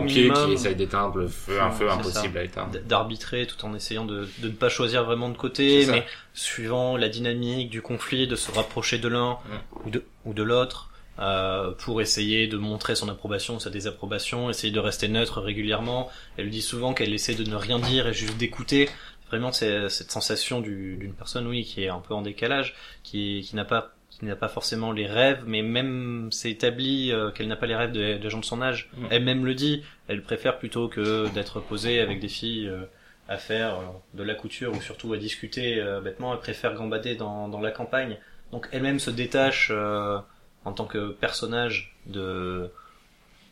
pompier qui essaye d'éteindre le feu, un feu impossible ça. à éteindre. d'arbitrer tout en essayant de, de ne pas choisir vraiment de côté, mais suivant la dynamique du conflit, de se rapprocher de l'un ou de, ou de l'autre, euh, pour essayer de montrer son approbation ou sa désapprobation, essayer de rester neutre régulièrement. Elle dit souvent qu'elle essaie de ne rien dire et juste d'écouter. Vraiment, c'est cette sensation du- d'une personne, oui, qui est un peu en décalage, qui, qui n'a pas qui n'a pas forcément les rêves, mais même c'est établi euh, qu'elle n'a pas les rêves de, de gens de son âge. Mm. Elle-même le dit, elle préfère plutôt que d'être posée avec des filles euh, à faire euh, de la couture ou surtout à discuter euh, bêtement, elle préfère gambader dans, dans la campagne. Donc elle-même se détache euh, en tant que personnage de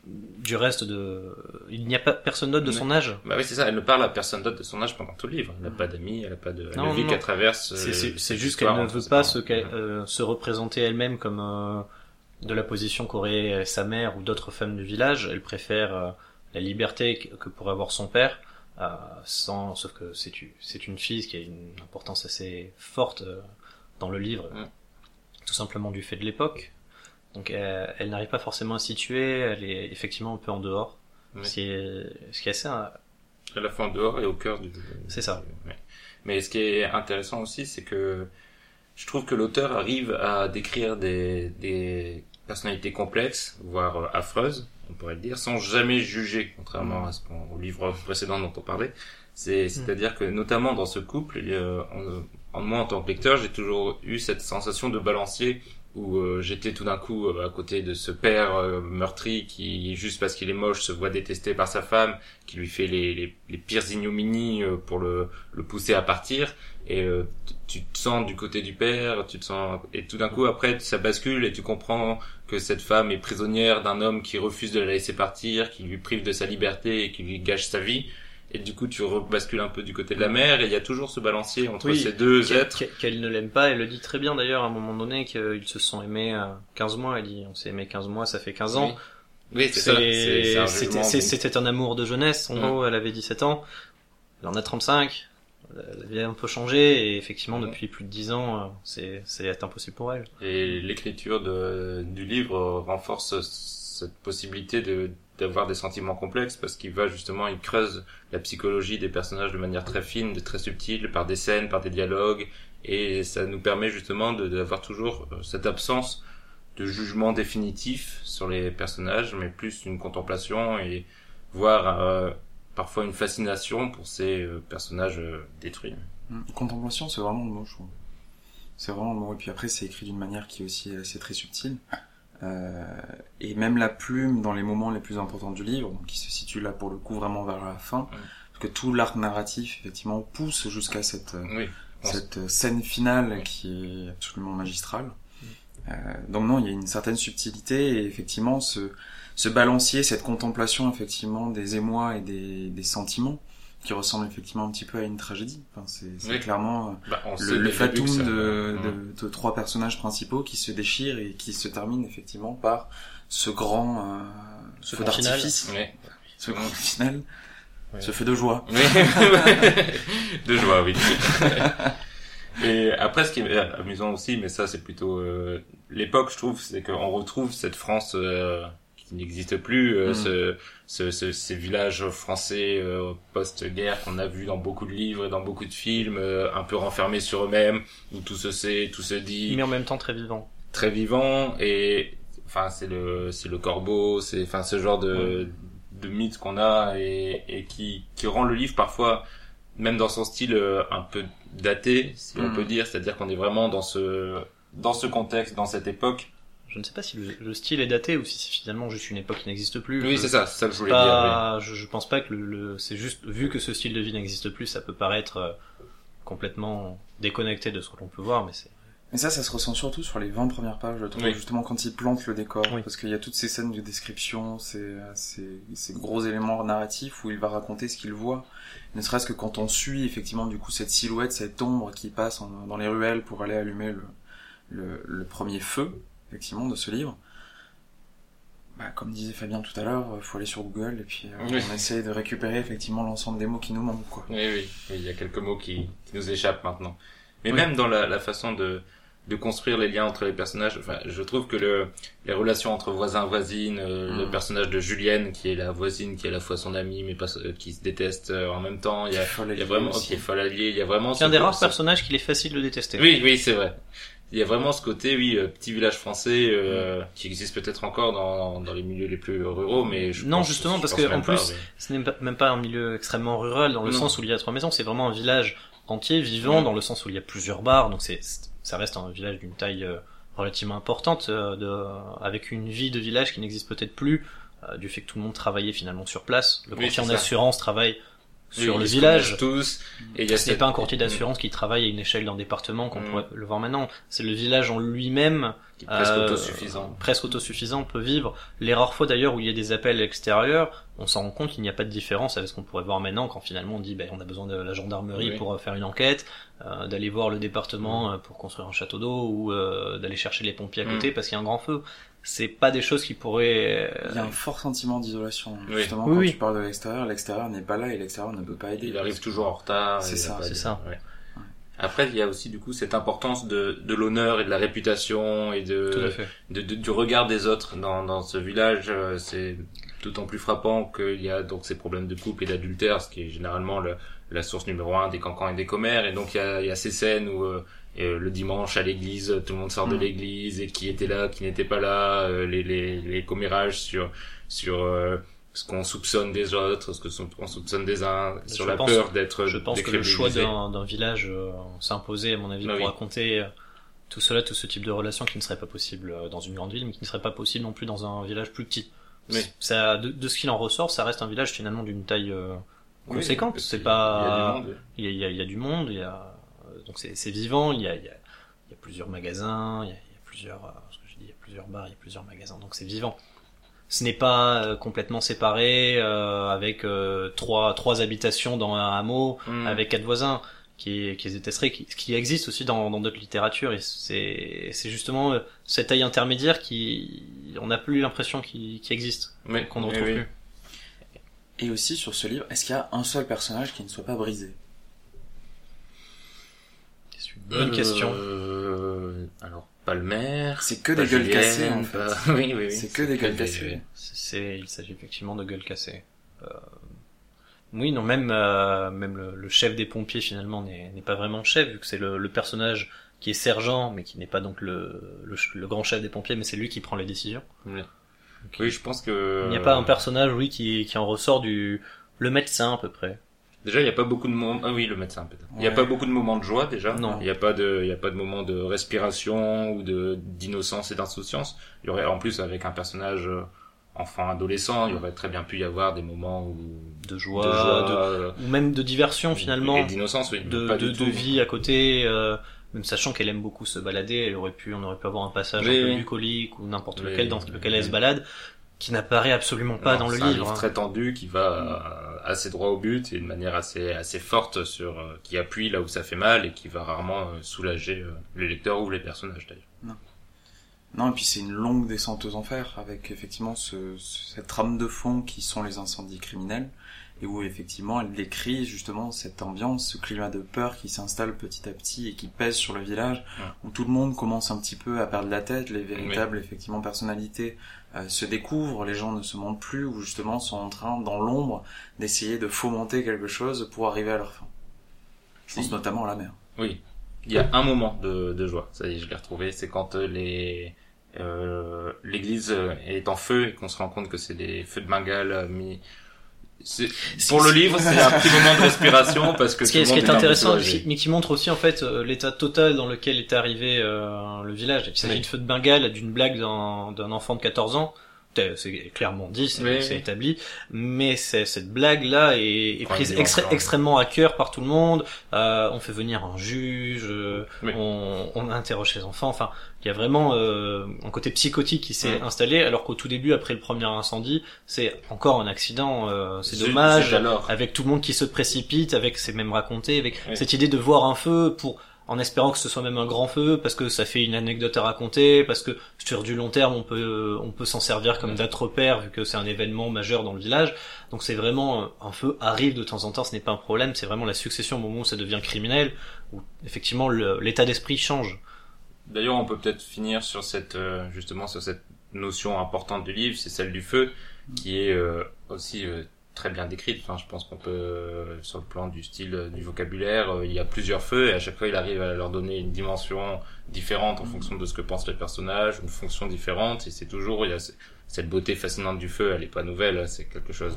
du reste de il n'y a pas personne d'autre de son âge Bah oui, c'est ça, elle ne parle à personne d'autre de son âge pendant tout le livre. Elle n'a pas d'amis, elle n'a pas de... Elle Non, vit non. qu'à travers ce- c'est juste qu'elle ne entre veut pas se, qu'elle- euh, se représenter elle-même comme euh, de la position qu'aurait sa mère ou d'autres femmes du village elle préfère euh, la liberté que pourrait avoir son père euh, sans sauf que c'est une c'est une fille qui a une importance assez forte euh, dans le livre Mm. tout simplement du fait de l'époque donc elle, elle n'arrive pas forcément à s'y tuer elle est effectivement un peu en dehors Oui. ce qui est ce qui est assez euh, à la fois en dehors et au cœur du. C'est ça. Mais ce qui est intéressant aussi, c'est que je trouve que l'auteur arrive à décrire des, des personnalités complexes, voire euh, affreuses, on pourrait le dire, sans jamais juger, contrairement à ce qu'on, au livre précédent dont on parlait. C'est, c'est-à-dire que notamment dans ce couple, il y a- en, en moi en tant que lecteur, j'ai toujours eu cette sensation de balancier où euh, j'étais tout d'un coup euh, à côté de ce père euh, meurtri qui, juste parce qu'il est moche, se voit détesté par sa femme, qui lui fait les, les, les pires ignominies euh, pour le, le pousser à partir. Et euh, tu te sens du côté du père, tu te sens et tout d'un coup après ça bascule et tu comprends que cette femme est prisonnière d'un homme qui refuse de la laisser partir, qui lui prive de sa liberté et qui lui gâche sa vie. Et du coup, tu rebascules un peu du côté de la mère, et il y a toujours ce balancier entre Oui, ces deux qu'elle êtres. qu'elle- ne l'aime pas, elle le dit très bien d'ailleurs à un moment donné qu'ils se sont aimés euh, 15 mois, elle dit on s'est aimé 15 mois, ça fait 15 ans. Oui, c'est ça. C'est- c'est un C'était c'est- un amour de jeunesse, en Mm. gros elle avait 17 ans, elle en a 35, elle avait un peu changé et effectivement Mm. depuis plus de 10 ans euh, c'est c'est impossible pour elle. Et l'écriture de, du livre renforce cette possibilité de d'avoir des sentiments complexes parce qu'il va justement, il creuse la psychologie des personnages de manière très fine, de très subtile, par des scènes, par des dialogues, et ça nous permet justement d'avoir toujours euh, cette absence de jugement définitif sur les personnages, mais plus une contemplation et voire euh, parfois une fascination pour ces euh, personnages euh, détruits. Mm. Contemplation, c'est vraiment le mot, je trouve. C'est vraiment le mot. Et puis après, c'est écrit d'une manière qui est aussi assez très subtile. Euh, et même la plume dans les moments les plus importants du livre, qui se situe là pour le coup vraiment vers la fin, parce que tout l'arc narratif effectivement pousse jusqu'à cette euh, Oui. Cette scène finale qui est absolument magistrale. Euh, donc non, il y a une certaine subtilité et effectivement ce, ce balancier, cette contemplation effectivement des émois et des, des sentiments qui ressemble effectivement un petit peu à une tragédie. Enfin, c'est Oui. clairement euh, bah, le, le fatum de, trois personnages principaux qui se déchirent et qui se terminent effectivement par ce grand euh, Ce feu d'artifice, ce grand final, ce feu de joie. Oui. *laughs* de joie, oui. *laughs* Et après, ce qui est amusant aussi, mais ça c'est plutôt euh, l'époque, je trouve, c'est qu'on retrouve cette France euh, qui n'existe plus, euh, Mm. ce, ce, ce- ces villages français euh, post-guerre qu'on a vu dans beaucoup de livres et dans beaucoup de films, euh, un peu renfermés sur eux-mêmes, où tout se sait, tout se dit Mais en même temps très vivant. très vivant et enfin c'est le c'est le corbeau, c'est enfin ce genre de de mythe qu'on a et, et qui qui rend le livre parfois même dans son style euh, un peu daté, si on Mm. peut dire, c'est-à-dire qu'on est vraiment dans ce dans ce contexte, dans cette époque. Je ne sais pas si le, le style est daté ou si c'est finalement juste une époque qui n'existe plus. Oui, c'est ça, c'est ça que je voulais pas- je, je pense pas que le, le- c'est juste vu que ce style de vie n'existe plus, ça peut paraître euh, complètement déconnecté de ce que l'on peut voir, mais c'est Mais ça, ça se ressent surtout sur les 20 premières pages, je trouve, Oui. justement quand il plante le décor, Oui. parce qu'il y a toutes ces scènes de description, ces, ces, ces gros éléments narratifs où il va raconter ce qu'il voit. Ne serait-ce que quand on suit effectivement du coup cette silhouette, cette ombre qui passe en- dans les ruelles pour aller allumer le, le, le premier feu, effectivement, de ce livre. Bah, comme disait Fabien tout à l'heure, euh, faut aller sur Google et puis euh, Oui. on essaye de récupérer effectivement l'ensemble des mots qui nous manquent, quoi. Oui, oui, oui, il y a quelques mots qui, qui nous échappent maintenant. Mais Oui. même dans la, la façon de, de construire les liens entre les personnages, enfin, je trouve que le, les relations entre voisins voisines, euh, Mm. le personnage de Julienne qui est la voisine, qui est à la fois son amie, mais pas, euh, qui se déteste euh, en même temps, il y a, il y a vraiment, aussi. qui est folle alliée, il y a vraiment c'est un des rares personnages qu'il est facile de détester. Oui, oui, c'est vrai. Il y a vraiment ce côté, oui, euh, petit village français, euh, qui existe peut-être encore dans, dans les milieux les plus ruraux, mais je Non, pense- justement, je parce que, en pas, plus. Ce n'est même pas un milieu extrêmement rural dans le Non. sens où il y a trois maisons, c'est vraiment un village entier, vivant, Mm. dans le sens où il y a plusieurs bars, donc c'est, ça reste un village d'une taille euh, relativement importante, euh, de, avec une vie de village qui n'existe peut-être plus, euh, du fait que tout le monde travaillait finalement sur place. Le Oui, courtier en assurance travaille sur Oui, le village. tous, et il y a Ce n'est cette- pas un courtier d'assurance qui travaille à une échelle d'un département qu'on Mm. pourrait le voir maintenant. C'est le village en lui-même qui est presque euh, autosuffisant. presque autosuffisant, peut vivre. Les rares fois d'ailleurs où il y a des appels extérieurs, on s'en rend compte qu'il n'y a pas de différence avec ce qu'on pourrait voir maintenant quand finalement on dit ben, on a besoin de la gendarmerie Oui. pour euh, faire une enquête, euh, d'aller voir le département euh, pour construire un château d'eau ou euh, d'aller chercher les pompiers à Mm. côté parce qu'il y a un grand feu. C'est pas des choses qui pourraient... euh, Il y a un fort sentiment d'isolation, Oui. justement, Oui, quand oui. tu parles de l'extérieur, l'extérieur n'est pas là et l'extérieur ne peut pas aider. Il arrive toujours en retard. C'est ça, c'est ça. ouais. Après, il y a aussi du coup cette importance de, de l'honneur et de la réputation et de, de- du regard des autres dans, dans ce village. euh, C'est d'autant plus frappant qu'il y a donc ces problèmes de couple et d'adultère, ce qui est généralement le- la source numéro un des cancans et des commères. Et donc il y a, il y a ces scènes où euh, euh, le dimanche à l'église, tout le monde sort de Mm. l'église et qui était là, qui n'était pas là, euh, les, les, les commérages sur sur euh, ce qu'on soupçonne des autres, ce que sou- on soupçonne des uns, sur Je la pense- peur d'être Je pense que le choix d'un village euh, s'imposait, à mon avis, Ah pour oui. raconter euh, tout cela, tout ce type de relation qui ne serait pas possible dans une grande ville, mais qui ne serait pas possible non plus dans un village plus petit. Oui. Ça, de, de ce qu'il en ressort, ça reste un village finalement d'une taille euh, conséquente. c'est pas, il y a du monde. il y a, il y a- du monde, il y a donc c'est vivant, il y a, il y a, il y a plusieurs magasins, il y a, il y a plusieurs, euh, ce que je dis, il y a plusieurs bars, il y a plusieurs magasins, donc c'est vivant. Ce n'est pas euh, complètement séparé euh, avec euh, trois trois habitations dans un hameau Mm. avec quatre voisins qui est, qui est qui, qui existe aussi dans dans d'autres littératures et c'est justement euh, cette taille intermédiaire qui on n'a plus l'impression qu'il qui existe qu'on ne retrouve oui. plus. Et aussi sur ce livre, est-ce qu'il y a un seul personnage qui ne soit pas brisé? Bonne question. Euh, alors, pas le maire. C'est que des gueules cassées en fait. pas- *laughs* oui, oui, oui. C'est que des gueules cassées. C'est, il s'agit effectivement de gueules cassées. Euh, oui, non, même, euh, même le, le chef des pompiers finalement n'est, pas vraiment chef, vu que c'est le, le personnage qui est sergent, mais qui n'est pas donc le, le, grand chef des pompiers, mais c'est lui qui prend les décisions. Oui. Oui, je pense que. Il n'y a pas un personnage, oui, qui, qui en ressort du, le médecin à peu près. Déjà, il n'y a pas beaucoup de moments. Ah oui, le médecin peut-être. Il n'y a pas beaucoup de moments de joie déjà. Non. Il n'y a pas de, il y a pas de moments de respiration ou de d'innocence et d'insouciance. Il y aurait en plus avec un personnage euh, enfant adolescent, il y aurait très bien pu y avoir des moments où De de joie, joie, de- euh, ou même de diversion finalement. et d'innocence, oui. de, de, de vie à côté, euh, même sachant qu'elle aime beaucoup se balader, elle aurait pu, on aurait pu avoir un passage Oui, un peu oui. bucolique ou n'importe lequel dans lequel elle se balade, qui n'apparaît absolument pas Non, dans le c'est un livre. hein. très tendu qui va euh, assez droit au but et de manière assez assez forte sur euh, qui appuie là où ça fait mal et qui va rarement euh, soulager euh, les lecteurs ou les personnages d'ailleurs. Non, et puis c'est une longue descente aux enfers avec effectivement ce, ce- cette trame de fond qui sont les incendies criminels et où effectivement elle décrit justement cette ambiance, ce climat de peur qui s'installe petit à petit et qui pèse sur le village, Ouais. où tout le monde commence un petit peu à perdre la tête, les véritables effectivement personnalités euh, se découvrent, les gens ne se montrent plus ou justement sont en train dans l'ombre d'essayer de fomenter quelque chose pour arriver à leur fin. Je pense notamment à la mère. Oui, il y a un moment de, de joie. Ça y est, je l'ai retrouvé. C'est quand euh, les euh, l'église est en feu et qu'on se rend compte que c'est des feux de Bengale euh, mis. Pour le livre, c'est un petit moment de respiration parce que Ce qui ce qui est intéressant, mais qui montre aussi en fait euh, l'état total dans lequel est arrivé euh, le village. Il s'agit Oui. de feu de Bengale, d'une blague d'un d'un enfant de 14 ans. C'est- C'est clairement dit, c'est Oui, établi. Mais c'est- cette blague-là est, est Prend prise extré- dimension. extrêmement à cœur par tout le monde. Euh, on fait venir un juge, euh, Oui. on, on interroge les enfants. Enfin, il y a vraiment euh, un côté psychotique qui s'est Mm. installé, alors qu'au tout début, après le premier incendie, c'est encore un accident. euh, c'est dommage alors. avec tout le monde qui se précipite, avec c'est même raconté, avec cette idée de voir un feu pour en espérant que ce soit même un grand feu parce que ça fait une anecdote à raconter parce que sur du long terme on peut on peut s'en servir comme date repère vu que c'est un événement majeur dans le village. Donc c'est vraiment un feu arrive de temps en temps ce n'est pas un problème c'est vraiment la succession au moment où ça devient criminel où effectivement l'état d'esprit change. D'ailleurs, on peut peut-être finir sur cette euh, justement sur cette notion importante du livre, c'est celle du feu, qui est euh, aussi euh, très bien décrite. Enfin, je pense qu'on peut, euh, sur le plan du style, euh, du vocabulaire, euh, il y a plusieurs feux et à chaque fois, il arrive à leur donner une dimension différente en fonction de ce que pensent les personnages, une fonction différente. Et c'est toujours, il y a ce- cette beauté fascinante du feu. Elle est pas nouvelle, hein, c'est quelque chose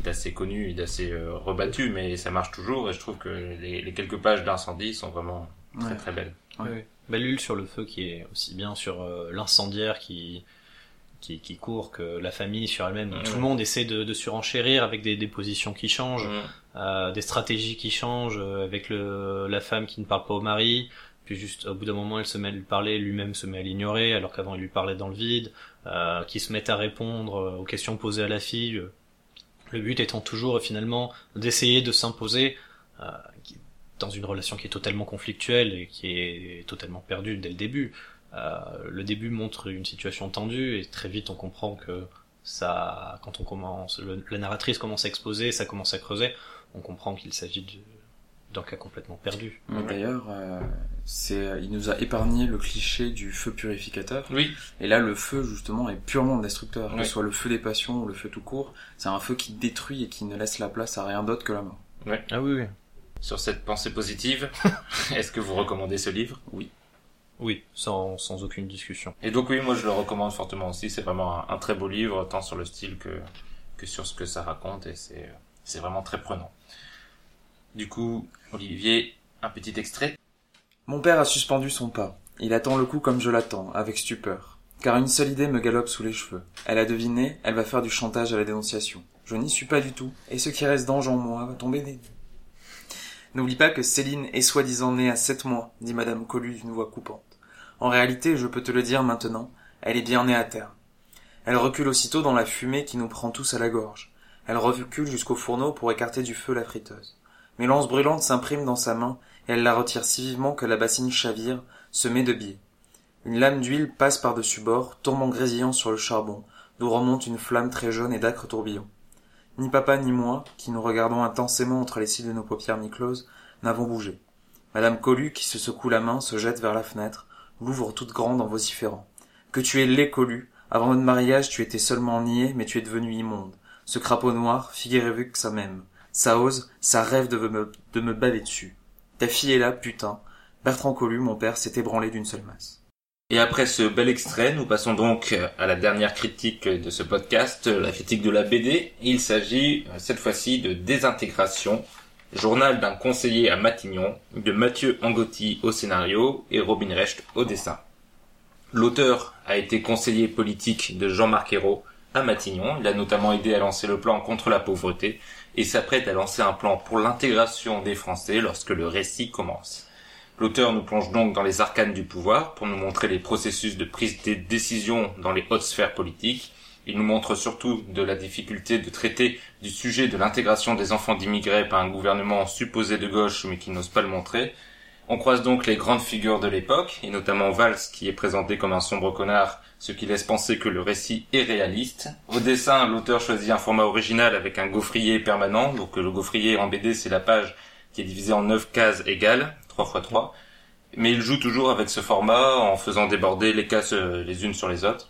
d'assez connu et d'assez euh, rebattu, mais ça marche toujours. Et je trouve que les, les quelques pages d'incendie sont vraiment très Ouais. très belles. Ouais. Bellule sur le feu qui est aussi bien sur euh, l'incendiaire qui, qui qui court que la famille sur elle-même tout le monde essaie de, de surenchérir avec des, des positions qui changent euh, des stratégies qui changent euh, avec le, la femme qui ne parle pas au mari, puis juste au bout d'un moment elle se met à lui parler, lui-même se met à l'ignorer alors qu'avant il lui parlait dans le vide, euh, qui se mettent à répondre euh, aux questions posées à la fille. euh, Le but étant toujours finalement d'essayer de s'imposer euh, dans une relation qui est totalement conflictuelle et qui est totalement perdue dès le début. Euh, le début montre une situation tendue et très vite on comprend que ça, quand on commence, le- la narratrice commence à exposer, ça commence à creuser, on comprend qu'il s'agit de- d'un cas complètement perdu. D'ailleurs, euh, c'est, il nous a épargné le cliché du feu purificateur. Oui, Et là, le feu, justement, est purement destructeur. Que Oui. ce soit le feu des passions ou le feu tout court, c'est un feu qui détruit et qui ne laisse la place à rien d'autre que la mort. Ah oui, oui. sur cette pensée positive, *laughs* est-ce que vous recommandez ce livre? Oui. Oui, sans, sans aucune discussion. Et donc oui, moi je le recommande fortement aussi. C'est vraiment un, un très beau livre, tant sur le style que que sur ce que ça raconte, et c'est c'est vraiment très prenant. Du coup, Olivier, un petit extrait. Mon père a suspendu son pas. Il attend le coup comme je l'attends, avec stupeur. Car une seule idée me galope sous les cheveux. Elle a deviné, elle va faire du chantage à la dénonciation. Je n'y suis pas du tout, et ce qui reste d'ange en moi va tomber des. N'oublie pas que Céline est soi-disant née à sept mois, dit Madame Collu d'une voix coupante. En réalité, je peux te le dire maintenant, elle est bien née à terre. Elle recule aussitôt dans la fumée qui nous prend tous à la gorge. Elle recule jusqu'au fourneau pour écarter du feu la friteuse. Mais l'anse brûlante s'imprime dans sa main, et elle la retire si vivement que la bassine chavire, se met de biais. Une lame d'huile passe par-dessus bord, tombe en grésillant sur le charbon, d'où remonte une flamme très jaune et d'âcres tourbillons. Ni papa ni moi, qui nous regardons intensément entre les cils de nos paupières mi-closes, n'avons bougé. Madame Collu, qui se secoue la main, se jette vers la fenêtre, l'ouvre toute grande en vociférant. Que tu es laid Collu, avant notre mariage tu étais seulement niais, mais tu es devenu immonde. Ce crapaud noir, figurez-vous que ça m'aime. Ça ose, ça rêve de me, de me baver dessus. Ta fille est là, putain. Bertrand Collu, mon père, s'est ébranlé d'une seule masse. Et après ce bel extrait, nous passons donc à la dernière critique de ce podcast, la critique de la BD. Il s'agit euh, cette fois-ci de Désintégration, journal d'un conseiller à Matignon, de Mathieu Angotti au scénario et Robin Recht au dessin. L'auteur a été conseiller politique de Jean-Marc Ayrault à Matignon. Il a notamment aidé à lancer le plan contre la pauvreté et s'apprête à lancer un plan pour l'intégration des Français lorsque le récit commence. L'auteur nous plonge donc dans les arcanes du pouvoir pour nous montrer les processus de prise des décisions dans les hautes sphères politiques. Il nous montre surtout de la difficulté de traiter du sujet de l'intégration des enfants d'immigrés par un gouvernement supposé de gauche mais qui n'ose pas le montrer. On croise donc les grandes figures de l'époque, et notamment Valls qui est présenté comme un sombre connard, ce qui laisse penser que le récit est réaliste. Au dessin, l'auteur choisit un format original avec un gaufrier permanent, donc le gaufrier en BD c'est la page qui est divisée en 9 cases égales, 3 x 3. Mais il joue toujours avec ce format en faisant déborder les cases euh, les unes sur les autres.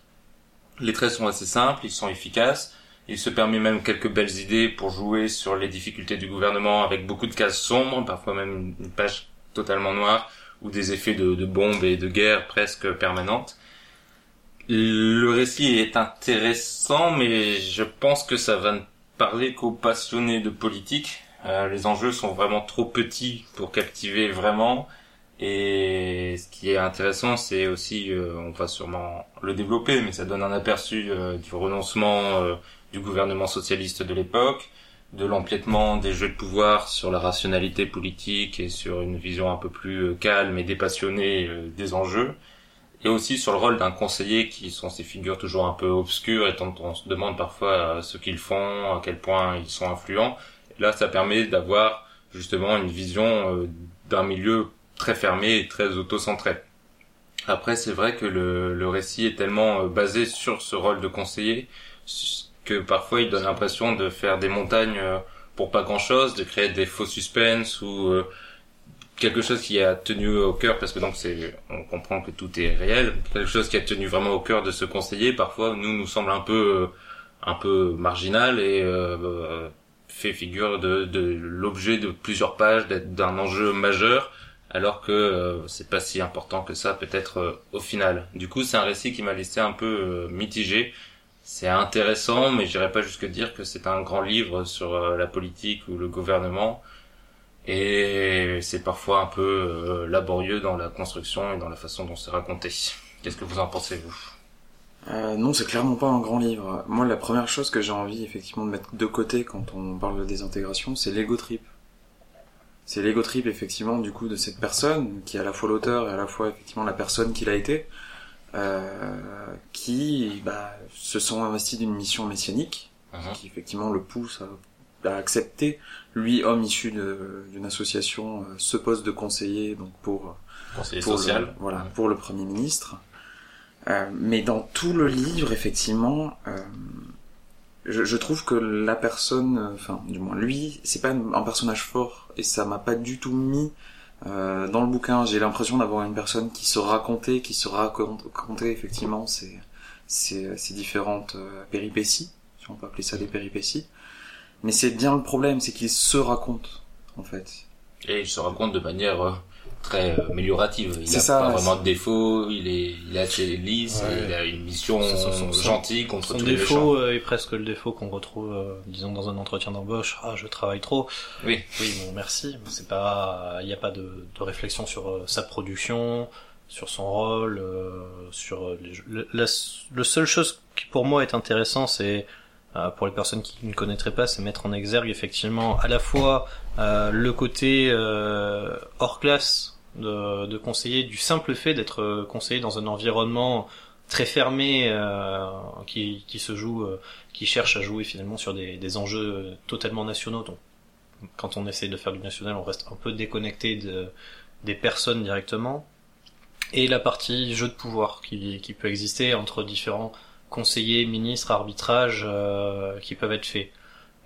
Les traits sont assez simples, ils sont efficaces. Il se permet même quelques belles idées pour jouer sur les difficultés du gouvernement avec beaucoup de cases sombres, parfois même une page totalement noire, ou des effets de, bombes et de guerre presque permanentes. Le récit est intéressant, mais je pense que ça va ne parler qu'aux passionnés de politique. Euh, les enjeux sont vraiment trop petits pour captiver vraiment. Et ce qui est intéressant, c'est aussi, euh, on va sûrement le développer, mais ça donne un aperçu euh, du renoncement euh, du gouvernement socialiste de l'époque, de l'empiètement des jeux de pouvoir sur la rationalité politique et sur une vision un peu plus calme et dépassionnée des enjeux, et aussi sur le rôle d'un conseiller qui sont ces figures toujours un peu obscures et dont on se demande parfois ce qu'ils font, à quel point ils sont influents. là, ça permet d'avoir justement une vision d'un milieu très fermé et très auto-centré. Après, c'est vrai que le, le, récit est tellement euh, basé sur ce rôle de conseiller que parfois il donne l'impression de faire des montagnes euh, pour pas grand-chose, de créer des faux suspens ou euh, quelque chose qui a tenu au cœur, parce que donc c'est, on comprend que tout est réel, quelque chose qui a tenu vraiment au cœur de ce conseiller, parfois nous nous semble un peu, un peu marginal et fait figure de, de l'objet de plusieurs pages, d'un enjeu majeur alors que euh, c'est pas si important que ça peut-être euh, au final. Du coup, c'est un récit qui m'a laissé un peu euh, mitigé. C'est intéressant, mais j'irais pas jusque dire que c'est un grand livre sur la politique ou le gouvernement. Et c'est parfois un peu laborieux dans la construction et dans la façon dont c'est raconté. Qu'est-ce que vous en pensez, vous? Non, c'est clairement pas un grand livre. Moi, la première chose que j'ai envie effectivement de mettre de côté quand on parle de désintégration, c'est l'ego trip c'est l'ego trip effectivement du coup de cette personne qui est à la fois l'auteur et à la fois effectivement la personne qu'il a été euh, qui bah, se sont investis d'une mission messianique uh-huh. qui effectivement le pousse à, accepter. Lui homme issu d'une association euh, ce poste de conseiller donc pour conseiller social le, voilà pour le premier ministre. Euh, mais dans tout le livre effectivement euh, je, je, trouve que la personne, enfin du moins lui, c'est pas un personnage fort et ça m'a pas du tout mis euh, dans le bouquin. J'ai l'impression d'avoir une personne qui se racontait, qui se racontait effectivement ses, ses, ses différentes euh, péripéties, si on peut appeler ça des péripéties. Mais c'est bien le problème, c'est qu'il se raconte en fait. Et il se raconte de manière euh, très euh, améliorative. Il n'a pas vraiment de défaut, il est, il est assez lisse, il a une mission gentille contre son tous les défaut euh, est presque le défaut qu'on retrouve, euh, disons, dans un entretien d'embauche. Ah, je travaille trop. Oui. Oui, bon, merci. C'est pas, il n'y a pas de, de, réflexion sur sa production, sur son rôle, sur les, le, la, le seule chose qui pour moi est intéressant, c'est pour les personnes qui ne connaîtraient pas, c'est mettre en exergue effectivement à la fois euh, le côté euh, hors classe de, de, conseiller, du simple fait d'être conseiller dans un environnement très fermé euh, qui, qui, se joue, euh, qui cherche à jouer finalement sur des, des, enjeux totalement nationaux. Donc, quand on essaie de faire du national, on reste un peu déconnecté de, des personnes directement. Et la partie jeu de pouvoir qui, qui peut exister entre différents conseillers, ministres, arbitrages euh, qui peuvent être faits.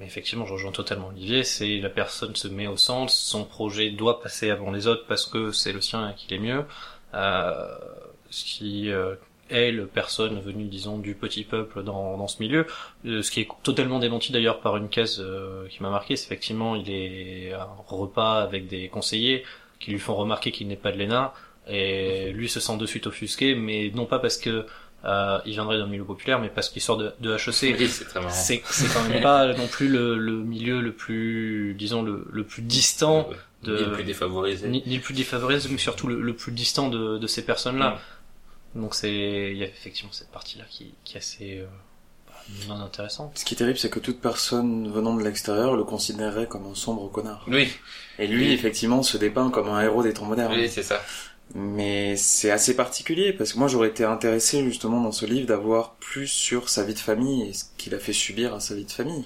Mais effectivement, je rejoins totalement Olivier, c'est la personne se met au centre, son projet doit passer avant les autres parce que c'est le sien et qu'il est mieux. Euh, ce qui euh, est le personne venue, disons, du petit peuple dans, dans ce milieu. Euh, ce qui est totalement démenti d'ailleurs par une case euh, qui m'a marqué, c'est effectivement, il est un repas avec des conseillers qui lui font remarquer qu'il n'est pas de l'ENA, et lui se sent de suite offusqué, mais non pas parce que euh, il viendrait d'un milieu populaire, mais parce qu'il sort de, de HEC. c'est c'est quand même pas non plus le, le, milieu le plus, disons, le, le plus distant de... Ni le plus défavorisé. Ni, le plus défavorisé, mais surtout le, le plus distant de, de ces personnes-là. Mm. Donc c'est, il y a effectivement cette partie-là qui, qui est assez... Euh, non intéressante. Ce qui est terrible, c'est que toute personne venant de l'extérieur le considérerait comme un sombre connard. Oui. Et lui, effectivement, se dépeint comme un héros des temps modernes. Oui, c'est ça. Mais c'est assez particulier parce que moi j'aurais été intéressé justement dans ce livre d'avoir plus sur sa vie de famille et ce qu'il a fait subir à sa vie de famille.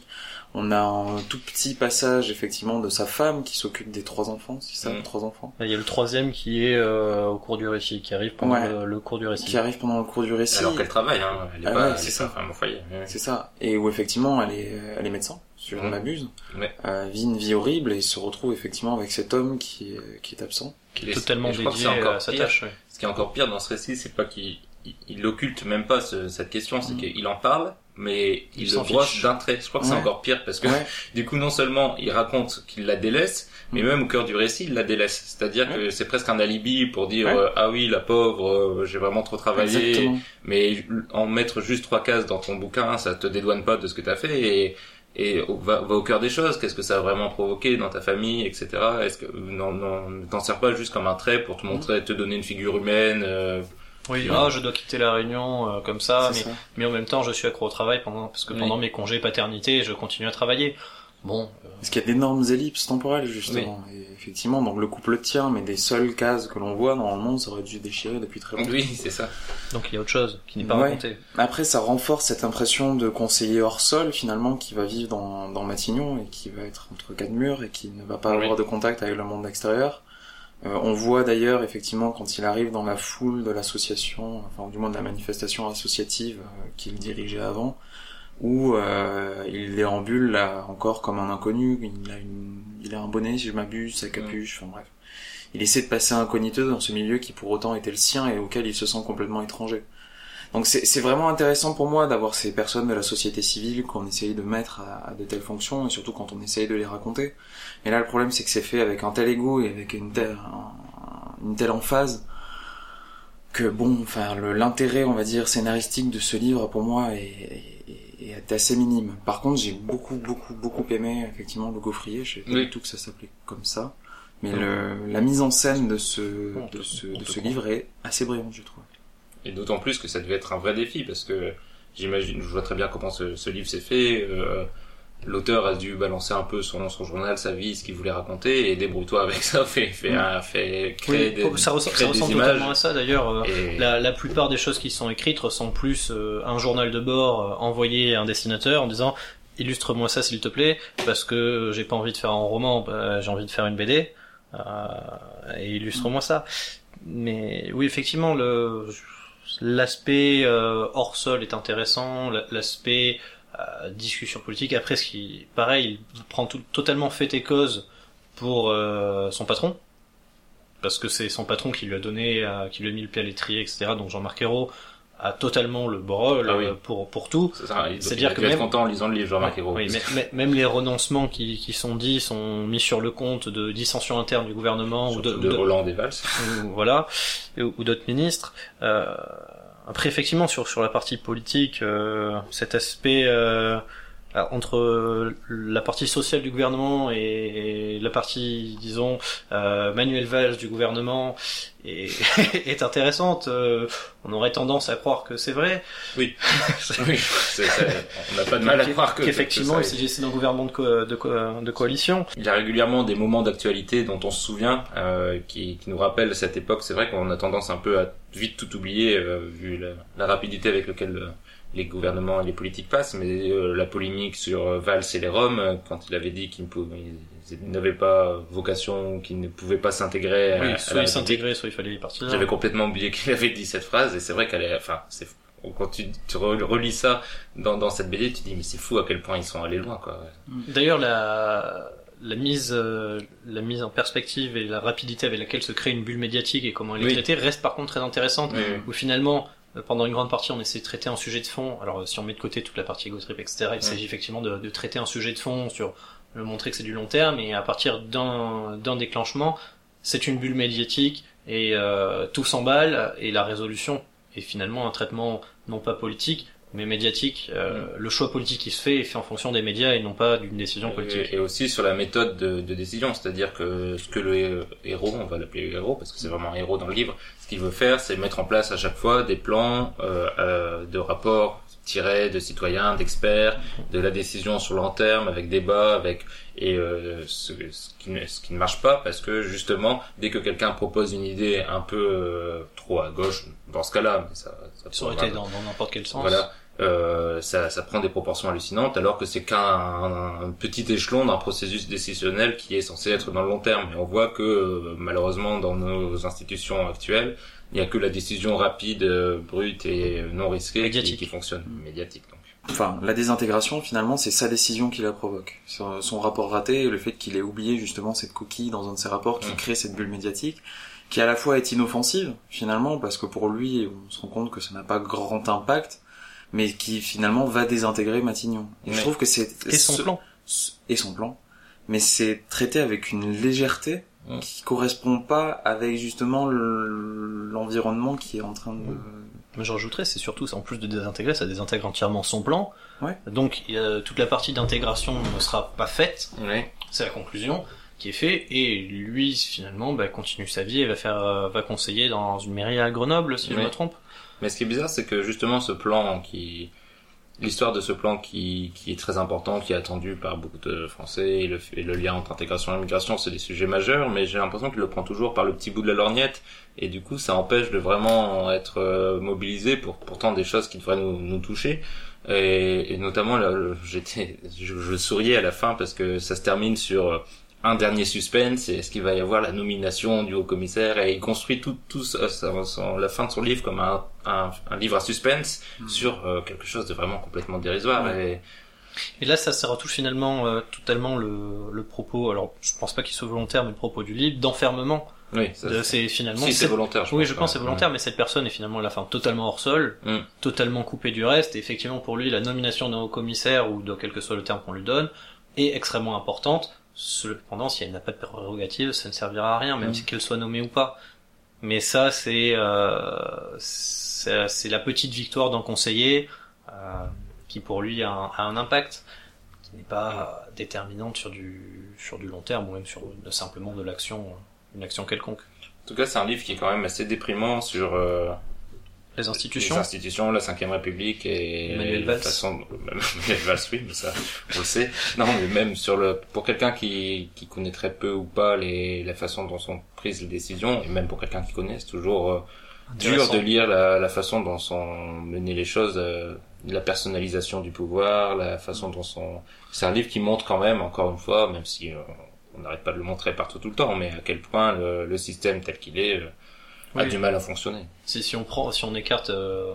On a un tout petit passage effectivement de sa femme qui s'occupe des trois enfants, c'est ça, mm. trois enfants. Il y a le troisième qui est euh, au cours du récit, qui arrive pendant le, cours du récit. Qui arrive pendant le cours du récit. Alors qu'elle travaille, hein. Elle est ah pas, c'est ça. Femme au foyer. C'est ça. Et où effectivement elle est, elle est médecin, si ne mm. m'abuse. Ouais. Euh, vit une vie horrible et se retrouve effectivement avec cet homme qui, qui est absent. Qui est totalement dédié à sa tâche. Ce qui est encore pire dans ce récit, c'est pas qu'il il, occulte même pas ce, cette question, c'est mm. qu'il en parle, mais il, Il le brosse d'un trait. Je crois que c'est encore pire parce que Ouais. *laughs* du coup, non seulement il raconte qu'il la délaisse, mais Mm. même au cœur du récit, il la délaisse. C'est-à-dire que c'est presque un alibi pour dire euh, ah oui, la pauvre, euh, j'ai vraiment trop travaillé. Exactement. Mais en mettre juste trois cases dans ton bouquin, ça te dédouane pas de ce que t'as fait et et va, va au cœur des choses. Qu'est-ce que ça a vraiment provoqué dans ta famille, etc. Est-ce que non, non, ne t'en sers pas juste comme un trait pour te montrer, te donner une figure humaine. euh, Oui, ah, je dois quitter la Réunion euh, comme ça, mais, ça. mais en même temps, je suis accro au travail pendant parce que Oui. pendant mes congés paternité, je continue à travailler. Bon, euh, Parce qu'il y a d'énormes ellipses temporelles, justement. Et effectivement, donc le couple tient, mais des seules cases que l'on voit, normalement, ça aurait dû déchirer depuis très longtemps. Oui, c'est ça. donc il y a autre chose qui n'est pas Ouais. raconté. Après, ça renforce cette impression de conseiller hors sol, finalement, qui va vivre dans, dans Matignon et qui va être entre quatre murs et qui ne va pas Oui. avoir de contact avec le monde extérieur. Euh, on voit d'ailleurs, effectivement, quand il arrive dans la foule de l'association, enfin, du moins de la manifestation associative euh, qu'il dirigeait avant, où euh, il déambule là encore comme un inconnu, il a, une, il a un bonnet, si je m'abuse, sa capuche, enfin bref. Il essaie de passer incognito dans ce milieu qui pour autant était le sien et auquel il se sent complètement étranger. Donc c'est vraiment intéressant pour moi d'avoir ces personnes de la société civile qu'on essaye de mettre à, à de telles fonctions et surtout quand on essaye de les raconter. Mais là le problème c'est que c'est fait avec un tel ego et avec une telle, un- une telle emphase que bon, enfin l'intérêt on va dire scénaristique de ce livre pour moi est, est, est assez minime. Par contre j'ai beaucoup beaucoup beaucoup aimé effectivement le gaufrier, je savais pas Oui. du tout que ça s'appelait comme ça. Mais le, la mise en scène de ce, On te- de ce, on de te ce livre est assez brillante je trouve. Et d'autant plus que ça devait être un vrai défi parce que j'imagine, je vois très bien comment ce, ce livre s'est fait. euh, L'auteur a dû balancer un peu son, son journal, sa vie, ce qu'il voulait raconter et débrouille-toi avec ça, *laughs* fait, fait, un, fait créer Oui, des, ça, ressemble- ça ressemble totalement à ça d'ailleurs. euh, Et- La, la plupart des choses qui sont écrites ressemblent plus euh, un journal de bord euh, envoyé à un dessinateur en disant illustre-moi ça s'il te plaît parce que j'ai pas envie de faire un roman, bah, j'ai envie de faire une BD euh, et illustre-moi ça. Mais oui effectivement le l'aspect euh, hors sol est intéressant, la- l'aspect euh, discussion politique après ce qui pareil il prend tout, totalement fait et cause pour euh, son patron parce que c'est son patron qui lui a donné, euh, qui lui a mis le pied à l'étrier, etc. Donc Jean-Marc Ayrault a totalement le bol Ah oui. pour pour tout. C'est-à-dire que même- content en lisant le livre, Jean-Marc Ayrault. Oui, mais, mais- même les renoncements qui, qui sont dits sont mis sur le compte de dissensions internes du gouvernement ou de, de, de- Hollande et Valls. *laughs* ou- voilà ou, ou d'autres ministres. Euh, après effectivement sur sur la partie politique, euh, cet aspect euh, alors, entre la partie sociale du gouvernement et, la partie disons euh, Manuel Valls du gouvernement est, *laughs* est intéressante. Euh, on aurait tendance à croire que c'est vrai. Oui. *laughs* oui, on n'a pas de mal à croire que qu'effectivement que il s'agissait d'un gouvernement de, co- de, co- de coalition. Il y a régulièrement des moments d'actualité dont on se souvient, euh, qui, qui nous rappellent cette époque. C'est vrai qu'on a tendance un peu à vite tout oublier, euh, vu la, la rapidité avec laquelle euh, les gouvernements et les politiques passent. Mais euh, la polémique sur euh, Valls et les Roms, euh, quand il avait dit qu'ils ils n'avaient pas vocation, qu'ils ne pouvaient pas s'intégrer à, Oui, à soit la il République. s'intégrait, soit il fallait y partir. J'avais complètement oublié qu'il avait dit cette phrase, et c'est vrai qu'elle est, enfin, c'est, quand tu, tu re- relis ça dans, dans cette BD, tu te dis, mais c'est fou à quel point ils sont allés loin, quoi. D'ailleurs, la, la mise, euh, la mise en perspective et la rapidité avec laquelle se crée une bulle médiatique et comment elle est Oui. traitée reste par contre très intéressante. Oui. Où finalement, pendant une grande partie, on essaie de traiter un sujet de fond. Alors, euh, si on met de côté toute la partie ego trip, etc., il s'agit effectivement de, de traiter un sujet de fond sur le montrer que c'est du long terme et à partir d'un d'un déclenchement, c'est une bulle médiatique et euh, tout s'emballe et la résolution est finalement un traitement non pas politique mais médiatique. Euh, Le choix politique qui se fait est fait en fonction des médias et non pas d'une décision politique. Et, et aussi sur la méthode de, de décision, c'est-à-dire que ce que le hé- héros, on va l'appeler héros parce que c'est vraiment un héros dans le livre, ce qu'il veut faire, c'est mettre en place à chaque fois des plans euh, euh, de rapports tirés de citoyens, d'experts, de la décision sur le long terme, avec débat, avec et euh, ce, ce qui ne, ce qui ne marche pas parce que justement, dès que quelqu'un propose une idée un peu euh, trop à gauche, dans ce cas-là, mais ça, ça aurait été dans n'importe quel sens. voilà, euh, ça, ça prend des proportions hallucinantes, alors que c'est qu'un un petit échelon d'un processus décisionnel qui est censé être dans le long terme. Et on voit que euh, malheureusement dans nos institutions actuelles, il n'y a que la décision rapide, euh, brute et non risquée qui, Médiatique. qui fonctionne, médiatique. Donc. Enfin, la désintégration, finalement, c'est sa décision qui la provoque. Son rapport raté le fait qu'il ait oublié justement cette coquille dans un de ses rapports qui Mm. crée cette bulle médiatique, qui à la fois est inoffensive, finalement, parce que pour lui, on se rend compte que ça n'a pas grand impact, mais qui finalement va désintégrer Matignon. Et je Ouais. trouve que c'est Et son ce- plan. et son plan, mais c'est traité avec une légèreté Mm. qui correspond pas avec justement le- l'environnement qui est en train de. Mais je rajouterais, c'est surtout, en plus de désintégrer, ça désintègre entièrement son plan. Ouais. Donc, a- toute la partie d'intégration ne sera pas faite. Ouais. C'est la conclusion qui est faite. Et lui, finalement, bah, continue sa vie et va faire, euh, va conseiller dans une mairie à Grenoble, si je Ouais. me trompe. Mais ce qui est bizarre, c'est que justement ce plan qui, l'histoire de ce plan qui, qui est très important, qui est attendu par beaucoup de Français, et le, et le lien entre intégration et immigration, c'est des sujets majeurs, mais j'ai l'impression qu'il le prend toujours par le petit bout de la lorgnette, et du coup ça empêche de vraiment être euh, mobilisé pour pourtant des choses qui devraient nous, nous toucher. Et, et notamment, là, j'étais, je, je souriais à la fin parce que ça se termine sur un dernier suspense, et est-ce qu'il va y avoir la nomination du haut commissaire, et il construit tout, tout ça- la fin de son livre comme un, un, un livre à suspense sur euh, quelque chose de vraiment complètement dérisoire. Et, Et là, ça, ça retouche finalement euh, totalement le, le propos, alors je pense pas qu'il soit volontaire, mais le propos du livre, d'enfermement. oui, C'est finalement... si c'est volontaire. Je Oui, pense, je pense que c'est volontaire, mais cette personne est finalement à la fin totalement hors sol, Mm. totalement coupée du reste, et effectivement pour lui, la nomination d'un haut commissaire, ou de quel que soit le terme qu'on lui donne, est extrêmement importante. Cependant, si elle n'a pas de prérogative, ça ne servira à rien, même Mm. si qu'elle soit nommée ou pas. Mais ça, c'est euh, c'est c'est la petite victoire d'un conseiller euh, qui pour lui a un, a un impact qui n'est pas euh, déterminante sur du sur du long terme ou même sur de- simplement de l'action une action quelconque. En tout cas, c'est un livre qui est quand même assez déprimant sur euh, Les institutions. les institutions, la Cinquième République et Manuel Valls. façon, *laughs* Manuel Valls, oui, mais ça, on le sait. Non, mais même sur le, pour quelqu'un qui, qui connaît très peu ou pas les, la façon dont sont prises les décisions, et même pour quelqu'un qui connaît, c'est toujours euh, dur de lire la, la façon dont sont menées les choses, euh, la personnalisation du pouvoir, la façon dont sont. C'est un livre qui montre quand même, encore une fois, même si euh, on n'arrête pas de le montrer partout tout le temps, mais à quel point le, le système tel qu'il est euh, a Oui. du mal à fonctionner. Si, si on prend, si on écarte euh,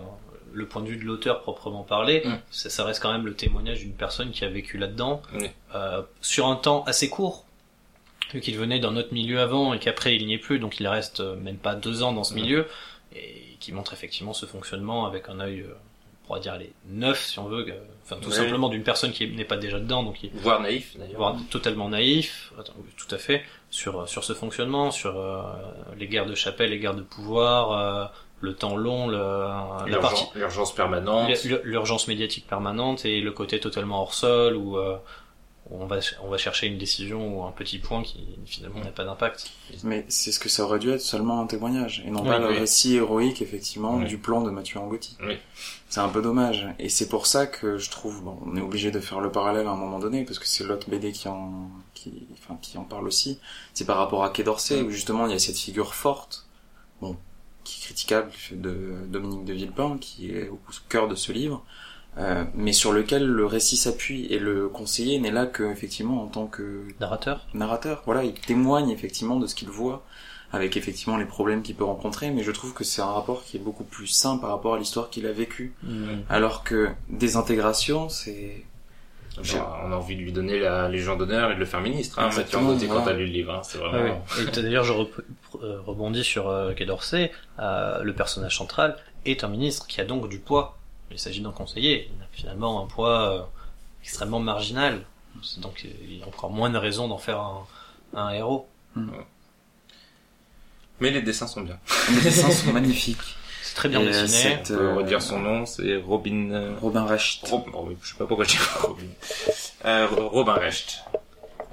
le point de vue de l'auteur proprement parlé, Mm. ça, ça reste quand même le témoignage d'une personne qui a vécu là-dedans Oui. euh, sur un temps assez court, vu qu'il venait d'un autre milieu avant et qu'après il n'y est plus, donc il reste euh, même pas deux ans dans ce Mm. milieu et qui montre effectivement ce fonctionnement avec un œil, euh, on pourra dire les neuf si on veut, euh, enfin tout Oui. simplement d'une personne qui n'est pas déjà dedans, donc qui Voire naïf, d'ailleurs. voire totalement naïf, attends, oui, tout à fait, sur, sur ce fonctionnement, sur euh, les guerres de chapelle, les guerres de pouvoir, euh, le temps long, L'urgence permanente. l'ur- l'urgence médiatique permanente et le côté totalement hors sol où, euh, où on va, on va chercher une décision ou un petit point qui finalement n'a pas d'impact. Mais c'est ce que ça aurait dû être seulement un témoignage, et non Oui, pas le récit héroïque, effectivement, Oui. du plan de Mathieu Angotti. Oui. C'est un peu dommage. Et c'est pour ça que je trouve, bon, on est obligé de faire le parallèle à un moment donné, parce que c'est l'autre BD qui en, qui, enfin, qui en parle aussi. C'est par rapport à Quai d'Orsay, où justement il y a cette figure forte, bon, qui est critiquable, de Dominique de Villepin, qui est au cœur de ce livre, euh, mais sur lequel le récit s'appuie, et le conseiller n'est là que, effectivement, en tant que Narrateur narrateur. Voilà, il témoigne effectivement de ce qu'il voit, avec effectivement les problèmes qu'il peut rencontrer, mais je trouve que c'est un rapport qui est beaucoup plus sain par rapport à l'histoire qu'il a vécue. Alors que désintégration, c'est... Genre, on a envie de lui donner la Légion d'honneur et de le faire ministre, hein, Mathieu Angotti, quand t'as lu le livre. Hein, c'est Ah vraiment... oui. Et d'ailleurs, je euh, rebondis sur euh, Quai d'Orsay. euh, le personnage central est un ministre qui a donc du poids. Il s'agit d'un conseiller. Il a finalement un poids euh, extrêmement marginal. Donc, euh, il y a encore moins de raisons d'en faire un, un héros. Mais les dessins sont bien. *laughs* Les dessins sont magnifiques. C'est très bien Et, dessiné. cette, On peut euh, redire son nom, c'est Robin... euh, Robin Recht. Rob- oh je sais pas pourquoi je dis *laughs* Robin. Euh, Robin Recht.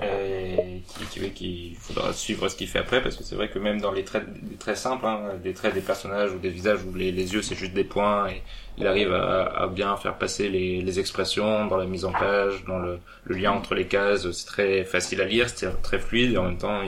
Euh, qui, qui, qui, il faudra suivre ce qu'il fait après parce que c'est vrai que même dans les traits, des traits simples, hein, des traits des personnages ou des visages où les, les yeux c'est juste des points et il arrive à, à bien faire passer les, les expressions dans la mise en page, dans le, le lien entre les cases, c'est très facile à lire, c'est très fluide et en même temps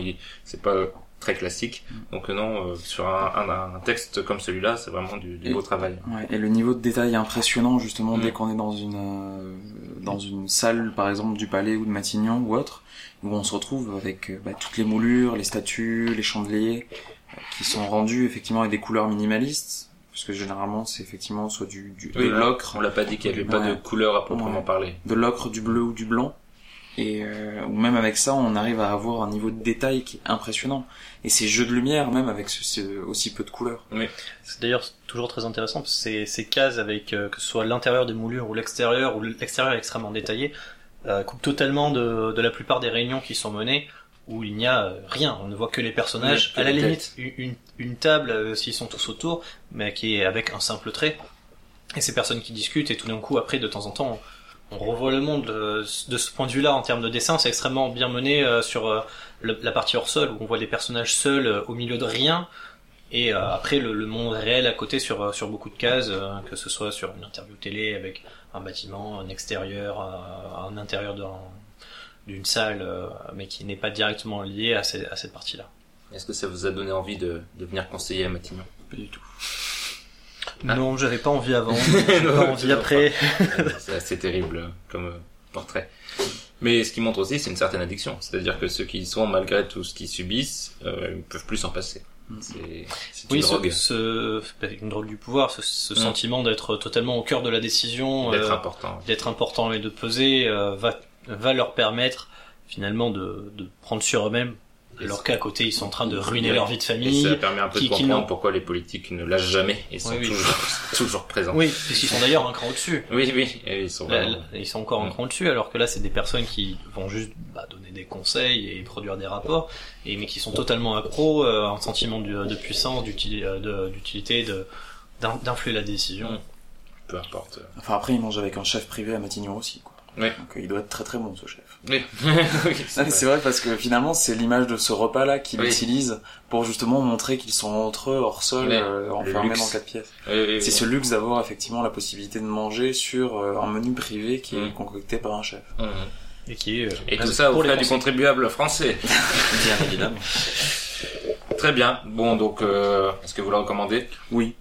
c'est pas très classique. Donc euh, non, euh, sur un, un, un texte comme celui-là, c'est vraiment du, du Et- beau travail. Ouais, et le niveau de détail est impressionnant justement Mm. dès qu'on est dans une euh, dans une salle par exemple du Palais ou de Matignon ou autre où on se retrouve avec euh, bah, toutes les moulures, les statues, les chandeliers euh, qui sont rendus effectivement avec des couleurs minimalistes parce que généralement c'est effectivement soit du, du Oui, de l'ocre, On l'a pas dit qu'il y avait pas Ouais. de couleur à proprement Ouais. parler. de l'ocre, du bleu ou du blanc Et euh, ou même avec ça, on arrive à avoir un niveau de détail qui est impressionnant. Et ces jeux de lumière, même avec ce, ce- aussi peu de couleurs. C'est d'ailleurs toujours très intéressant parce que ces, ces cases avec euh, que ce soit l'intérieur des moulures ou l'extérieur ou l'extérieur extrêmement détaillé euh, coupent totalement de, de la plupart des réunions qui sont menées où il n'y a euh, rien, on ne voit que les personnages, Oui, à la limite une, une, table euh, s'ils sont tous autour, mais qui est avec un simple trait, et ces personnes qui discutent et tout d'un coup après de temps en temps on, revoit le monde euh, de ce point de vue-là en termes de dessin, c'est extrêmement bien mené euh, sur la partie hors sol où on voit les personnages seuls au milieu de rien. Et après le, monde réel à côté sur beaucoup de cases, que ce soit sur une interview télé avec un bâtiment, un extérieur, un intérieur d'un- d'une salle, mais qui n'est pas directement lié à cette partie-là. Est-ce que ça vous a donné envie de, de venir conseiller à Matignon? Pas du tout. Ah. Non, j'avais pas envie avant, *laughs* j'avais pas envie après. *laughs* C'est assez terrible euh, comme euh, portrait. Mais ce qui montre aussi, c'est une certaine addiction. C'est-à-dire que ceux qui y sont, malgré tout ce qu'ils subissent, euh, ils peuvent plus s'en passer. C'est c'est Oui, une drogue. ce, ce, une drogue du pouvoir, ce, ce Mm. sentiment d'être totalement au cœur de la décision, D'être euh, important. d'être important et de peser, euh, va, va leur permettre finalement de, de prendre sur eux-mêmes, alors qu'à côté ils sont en train de ruiner Ouais. leur vie de Et famille. ça permet un peu qui- de comprendre pourquoi les politiques ne lâchent jamais et sont Oui, oui. toujours, *laughs* toujours présents. Oui, puisqu'ils sont d'ailleurs un cran au-dessus. oui, oui, et ils sont Là, vraiment... là, ils sont encore un Mm. cran au-dessus, alors que là, c'est des personnes qui vont juste bah, donner des conseils et produire des rapports, et mais qui sont totalement accros, euh, un sentiment de, de puissance, euh, d'utilité, d'influer la décision. Mm. Peu importe. Enfin après, il mange avec un chef privé à Matignon aussi. Quoi. Donc euh, il doit être très très bon ce chef. Oui, *laughs* oui c'est vrai parce que finalement c'est l'image de ce repas là qu'il Oui. utilise pour justement montrer qu'ils sont entre eux hors sol Ouais. euh, enfermés luxe. dans quatre pièces. Oui, oui, oui. C'est ce luxe d'avoir effectivement la possibilité de manger sur euh, un menu privé qui est Mm. concocté par un chef. Mhm. Et qui est, euh, Et tout pour ça au frais du contribuable français. *laughs* Bien évidemment. Très bien. Bon, donc, euh, est-ce que vous le recommandez? Oui.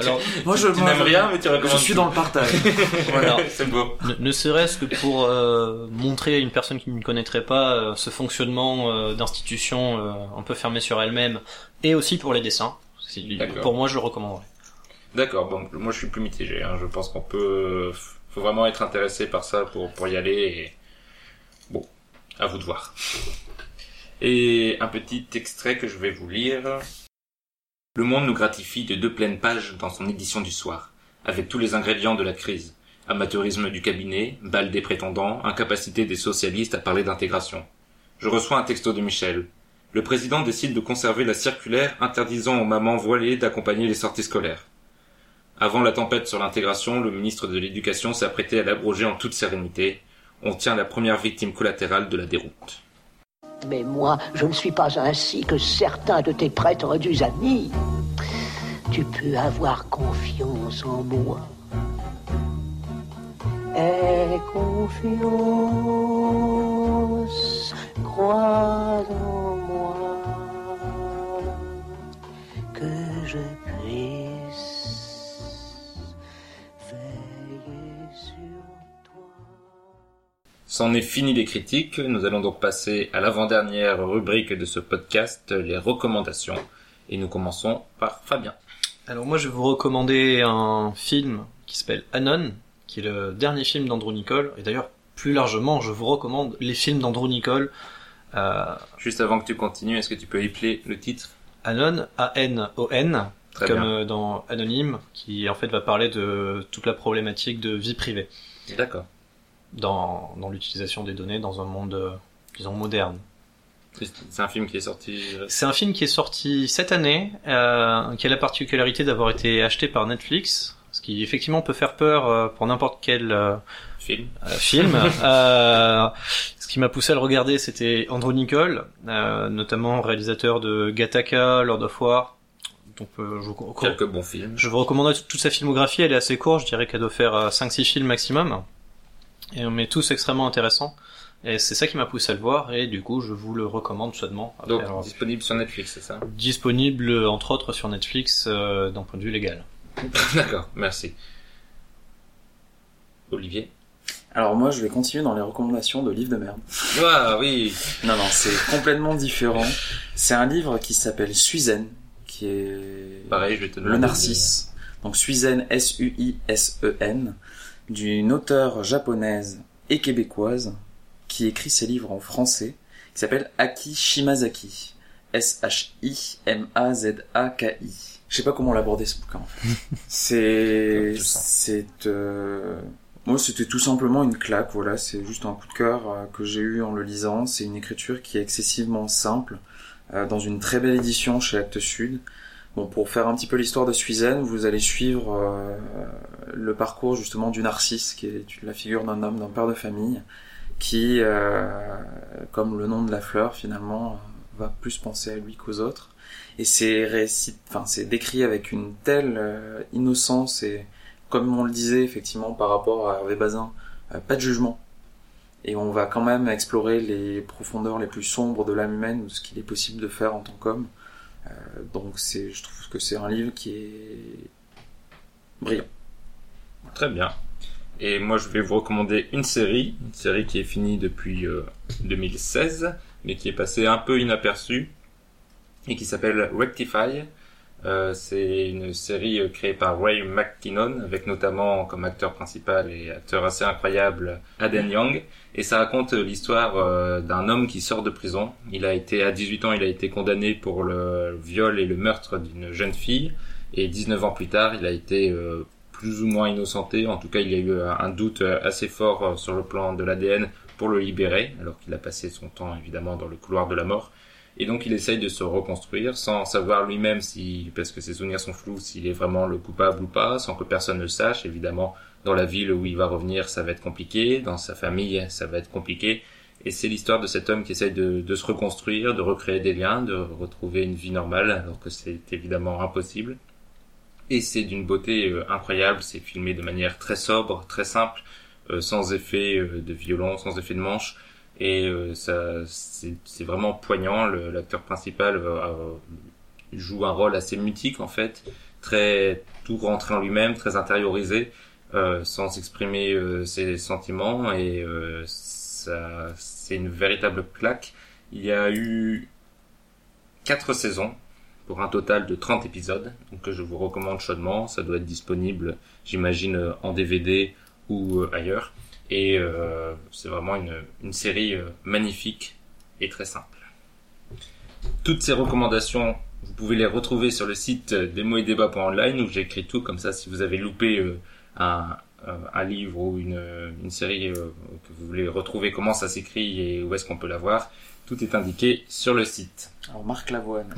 Alors, Moi je Tu moi, n'aimes je- rien, mais tu recommandes Je suis dans le partage. *laughs* voilà. *laughs* c'est beau. ne, ne serait-ce que pour euh, montrer à une personne qui ne connaîtrait pas euh, ce fonctionnement euh, d'institution euh, un peu fermée sur elle-même, et aussi pour les dessins. Pour moi, je le recommanderais. D'accord, bon, moi je suis plus mitigé. Hein. Je pense qu'on peut, faut vraiment être intéressé par ça pour pour y aller. Et bon, à vous de voir. Et un petit extrait que je vais vous lire. Le Monde nous gratifie de deux pleines pages dans son édition du soir, avec tous les ingrédients de la crise. Amateurisme du cabinet, balle des prétendants, incapacité des socialistes à parler d'intégration. Je reçois un texto de Michel. Le président décide de conserver la circulaire interdisant aux mamans voilées d'accompagner les sorties scolaires. Avant la tempête sur l'intégration, le ministre de l'Éducation apprêté à l'abroger en toute sérénité. On tient la première victime collatérale de la déroute. Mais moi, je ne suis pas ainsi que certains de tes prêtres du amis. Tu peux avoir confiance en moi. Aie confiance, crois en C'en est fini les critiques, nous allons donc passer à l'avant-dernière rubrique de ce podcast, les recommandations. Et nous commençons par Fabien. Alors moi je vais vous recommander un film qui s'appelle Anon, qui est le dernier film d'Andrew Nicole, et d'ailleurs plus largement je vous recommande les films d'Andrew Nicole. Euh, Juste avant que tu continues, est-ce que tu peux épeler le titre? Anon, A-N-O-N, Très comme bien. dans Anonyme, qui en fait va parler de toute la problématique de vie privée D'accord. Dans, dans l'utilisation des données dans un monde, euh, disons, moderne. C'est un film qui est sorti... euh, C'est un film qui est sorti cette année, euh, qui a la particularité d'avoir été acheté par Netflix, ce qui effectivement peut faire peur euh, pour n'importe quel euh, film. euh, film. *laughs* Ce qui m'a poussé à le regarder, c'était Andrew Nicole, euh, notamment réalisateur de Gattaca, Lord of War. Donc euh, je, vous- Quelques bons films. je vous recommande toute sa filmographie, elle est assez courte, je dirais qu'elle doit faire euh, 5-6 films maximum. Et, mais tous extrêmement intéressants. Et c'est ça qui m'a poussé à le voir, et du coup je vous le recommande chaudement. Après, Donc, alors, disponible sur Netflix, c'est ça? Disponible euh, entre autres sur Netflix euh, d'un point de vue légal. *laughs* D'accord, merci. Olivier? Alors moi je vais continuer dans les recommandations de livres de merde. Ah oui *laughs* Non non, c'est complètement différent. C'est un livre qui s'appelle Suizen, qui est Pareil, je vais te Le de- Narcisse. Donc Suizen, S-U-I-S-E-N, d'une auteure japonaise et québécoise qui écrit ses livres en français, qui s'appelle Aki Shimazaki. S-H-I-M-A-Z-A-K-I. Je sais pas comment l'aborder ce bouquin. En fait. *laughs* c'est, c'est, euh... moi c'était tout simplement une claque. Voilà, c'est juste un coup de cœur euh, que j'ai eu en le lisant. C'est une écriture qui est excessivement simple, euh, dans une très belle édition chez Actes Sud. Bon, pour faire un petit peu l'histoire de Suizen, vous allez suivre euh, le parcours justement du Narcisse, qui est la figure d'un homme, d'un père de famille, qui, euh, comme le nom de la fleur finalement, va plus penser à lui qu'aux autres. Et c'est récit, enfin décrit avec une telle euh, innocence et, comme on le disait effectivement par rapport à Hervé Bazin, pas de jugement. Et on va quand même explorer les profondeurs les plus sombres de l'âme humaine, ou ce qu'il est possible de faire en tant qu'homme. Euh, donc c'est, je trouve que c'est un livre qui est brillant. Très bien. Et moi, je vais vous recommander une série, une série qui est finie depuis euh, 2016, mais qui est passée un peu inaperçue, et qui s'appelle Rectify. Euh, c'est une série euh, créée par Ray McKinnon, avec notamment comme acteur principal et acteur assez incroyable Aden Young. Et ça raconte euh, l'histoire d'un homme qui sort de prison. Il a été, à 18 ans, il a été condamné pour le viol et le meurtre d'une jeune fille. Et 19 ans plus tard, il a été plus ou moins innocenté. En tout cas, il y a eu un doute assez fort sur le plan de l'ADN pour le libérer, alors qu'il a passé son temps évidemment dans le couloir de la mort. Et donc il essaye de se reconstruire sans savoir lui-même si, parce que ses souvenirs sont flous, s'il est vraiment le coupable ou pas, sans que personne ne sache. Évidemment, dans la ville où il va revenir, ça va être compliqué. Dans sa famille, ça va être compliqué. Et c'est l'histoire de cet homme qui essaye de, de se reconstruire, de recréer des liens, de retrouver une vie normale, alors que c'est évidemment impossible. Et c'est d'une beauté euh, incroyable, c'est filmé de manière très sobre, très simple, euh, sans effet euh, de violon, sans effet de manche. Et euh, ça, c'est vraiment poignant. L'acteur principal euh, joue un rôle assez mutique en fait, très tout rentré en lui-même, très intériorisé, euh, sans exprimer euh, ses sentiments. Et euh, ça, c'est une véritable claque. Il y a eu quatre saisons pour un total de 30 épisodes, donc que je vous recommande chaudement. Ça doit être disponible, j'imagine, en DVD ou ailleurs. Et euh, c'est vraiment une, une série euh, magnifique et très simple. Toutes ces recommandations, vous pouvez les retrouver sur le site euh, démoetdébat.online où j'écris tout, comme ça si vous avez loupé euh, un, un livre ou une, une série que vous voulez retrouver comment ça s'écrit et où est-ce qu'on peut la voir, tout est indiqué sur le site. Alors Marc Lavoine.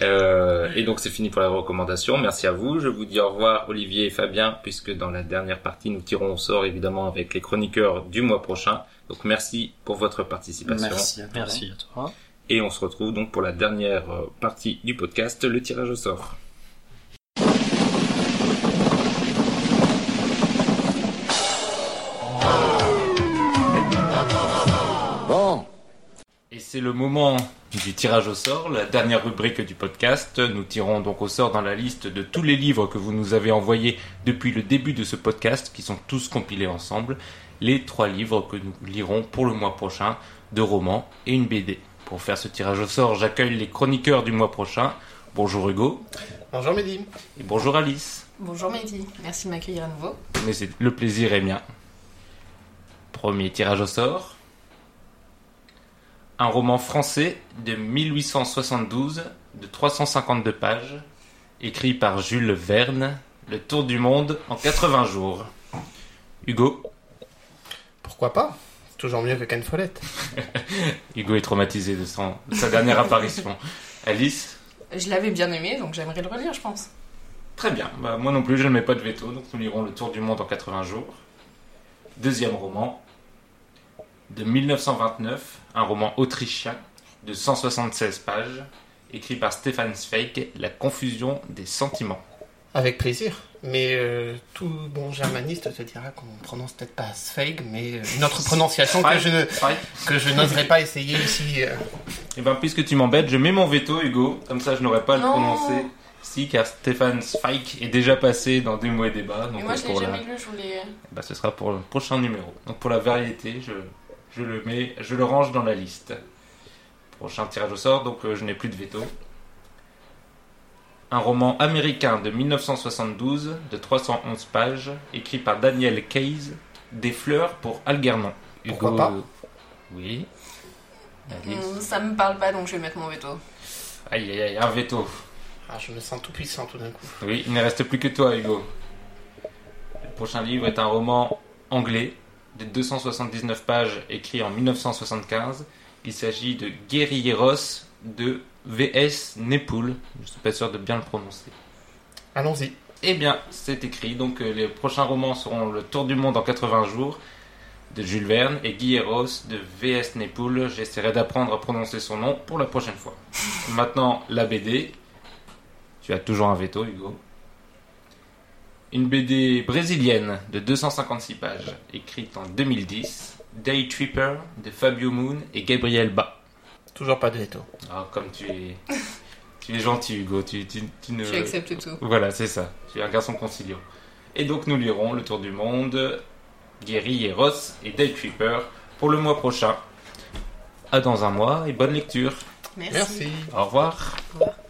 Oui, oui, oui, N2. Euh, et donc c'est fini pour la recommandation. Merci à vous. Je vous dis au revoir Olivier et Fabien puisque dans la dernière partie nous tirons au sort évidemment avec les chroniqueurs du mois prochain. Donc merci pour votre participation. Merci à toi. Merci à toi. Et on se retrouve donc pour la dernière euh, partie du podcast, le tirage au sort. C'est le moment du tirage au sort, la dernière rubrique du podcast. Nous tirons donc au sort dans la liste de tous les livres que vous nous avez envoyés depuis le début de ce podcast, qui sont tous compilés ensemble, les trois livres que nous lirons pour le mois prochain, de romans et une BD. Pour faire ce tirage au sort, j'accueille les chroniqueurs du mois prochain. Bonjour Hugo Bonjour Mehdi. et bonjour Alice. Bonjour Mehdi, merci de m'accueillir à nouveau. Mais c'est le plaisir est mien. Premier tirage au sort. Un roman français de 1872 de 352 pages, écrit par Jules Verne, Le Tour du monde en 80 jours. Hugo Pourquoi pas? Toujours mieux que Ken Follett. *laughs* Hugo est traumatisé de, son- de sa dernière apparition. Alice Je l'avais bien aimé, donc j'aimerais le relire, je pense. Très bien. Bah, moi non plus, je ne mets pas de veto, donc nous lirons Le Tour du monde en 80 jours. Deuxième roman, de 1929, un roman autrichien de 176 pages, écrit par Stefan Zweig, La confusion des sentiments. Avec plaisir. Mais euh, tout bon germaniste te dira qu'on prononce peut-être pas Zweig, mais euh, une autre prononciation que je, ne- que je n'oserais pas essayer ici. euh. Et ben, puisque tu m'embêtes, je mets mon veto, Hugo, comme ça je n'aurai pas à le Non. prononcer. Si, car Stefan Zweig est déjà passé dans des mots et débats. Donc Mais moi je l'ai pour la- jamais lu, je voulais. Bah, ce sera pour le prochain numéro. Donc pour la variété, je, je le mets, je le range dans la liste. Prochain tirage au sort, donc euh, je n'ai plus de veto. Un roman américain de 1972 de 311 pages, écrit par Daniel Case, des fleurs pour Algernon. Pourquoi pas? Oui. Hum, Ça me parle pas donc je vais mettre mon veto. Aïe aïe aïe, un veto. Ah, je me sens tout puissant tout d'un coup. Oui, il ne reste plus que toi, Hugo. Le prochain livre est un roman anglais de 279 pages écrit en 1975. Il s'agit de Guerrilleros de V.S. Nepoul. Je ne suis pas sûr de bien le prononcer. Allons-y. Eh bien, c'est écrit. Donc, euh, les prochains romans seront Le Tour du Monde en 80 jours de Jules Verne et Guilleros de V.S. Nepoul. J'essaierai d'apprendre à prononcer son nom pour la prochaine fois. *laughs* Maintenant, la BD. Tu as toujours un veto, Hugo. Une BD brésilienne de 256 pages, écrite en 2010. Day Tripper de Fabio Moon et Gabriel Ba. Toujours pas de veto. Ah, comme tu es, *laughs* tu es gentil, Hugo. Tu, tu, tu ne... Tu acceptes tout. Voilà, c'est ça. Tu es un garçon conciliant. Et donc nous lirons Le Tour du Monde, Guéry et Ross et Day Tripper pour le mois prochain. À dans un mois et bonne lecture. Merci. Merci. Au revoir. Au revoir.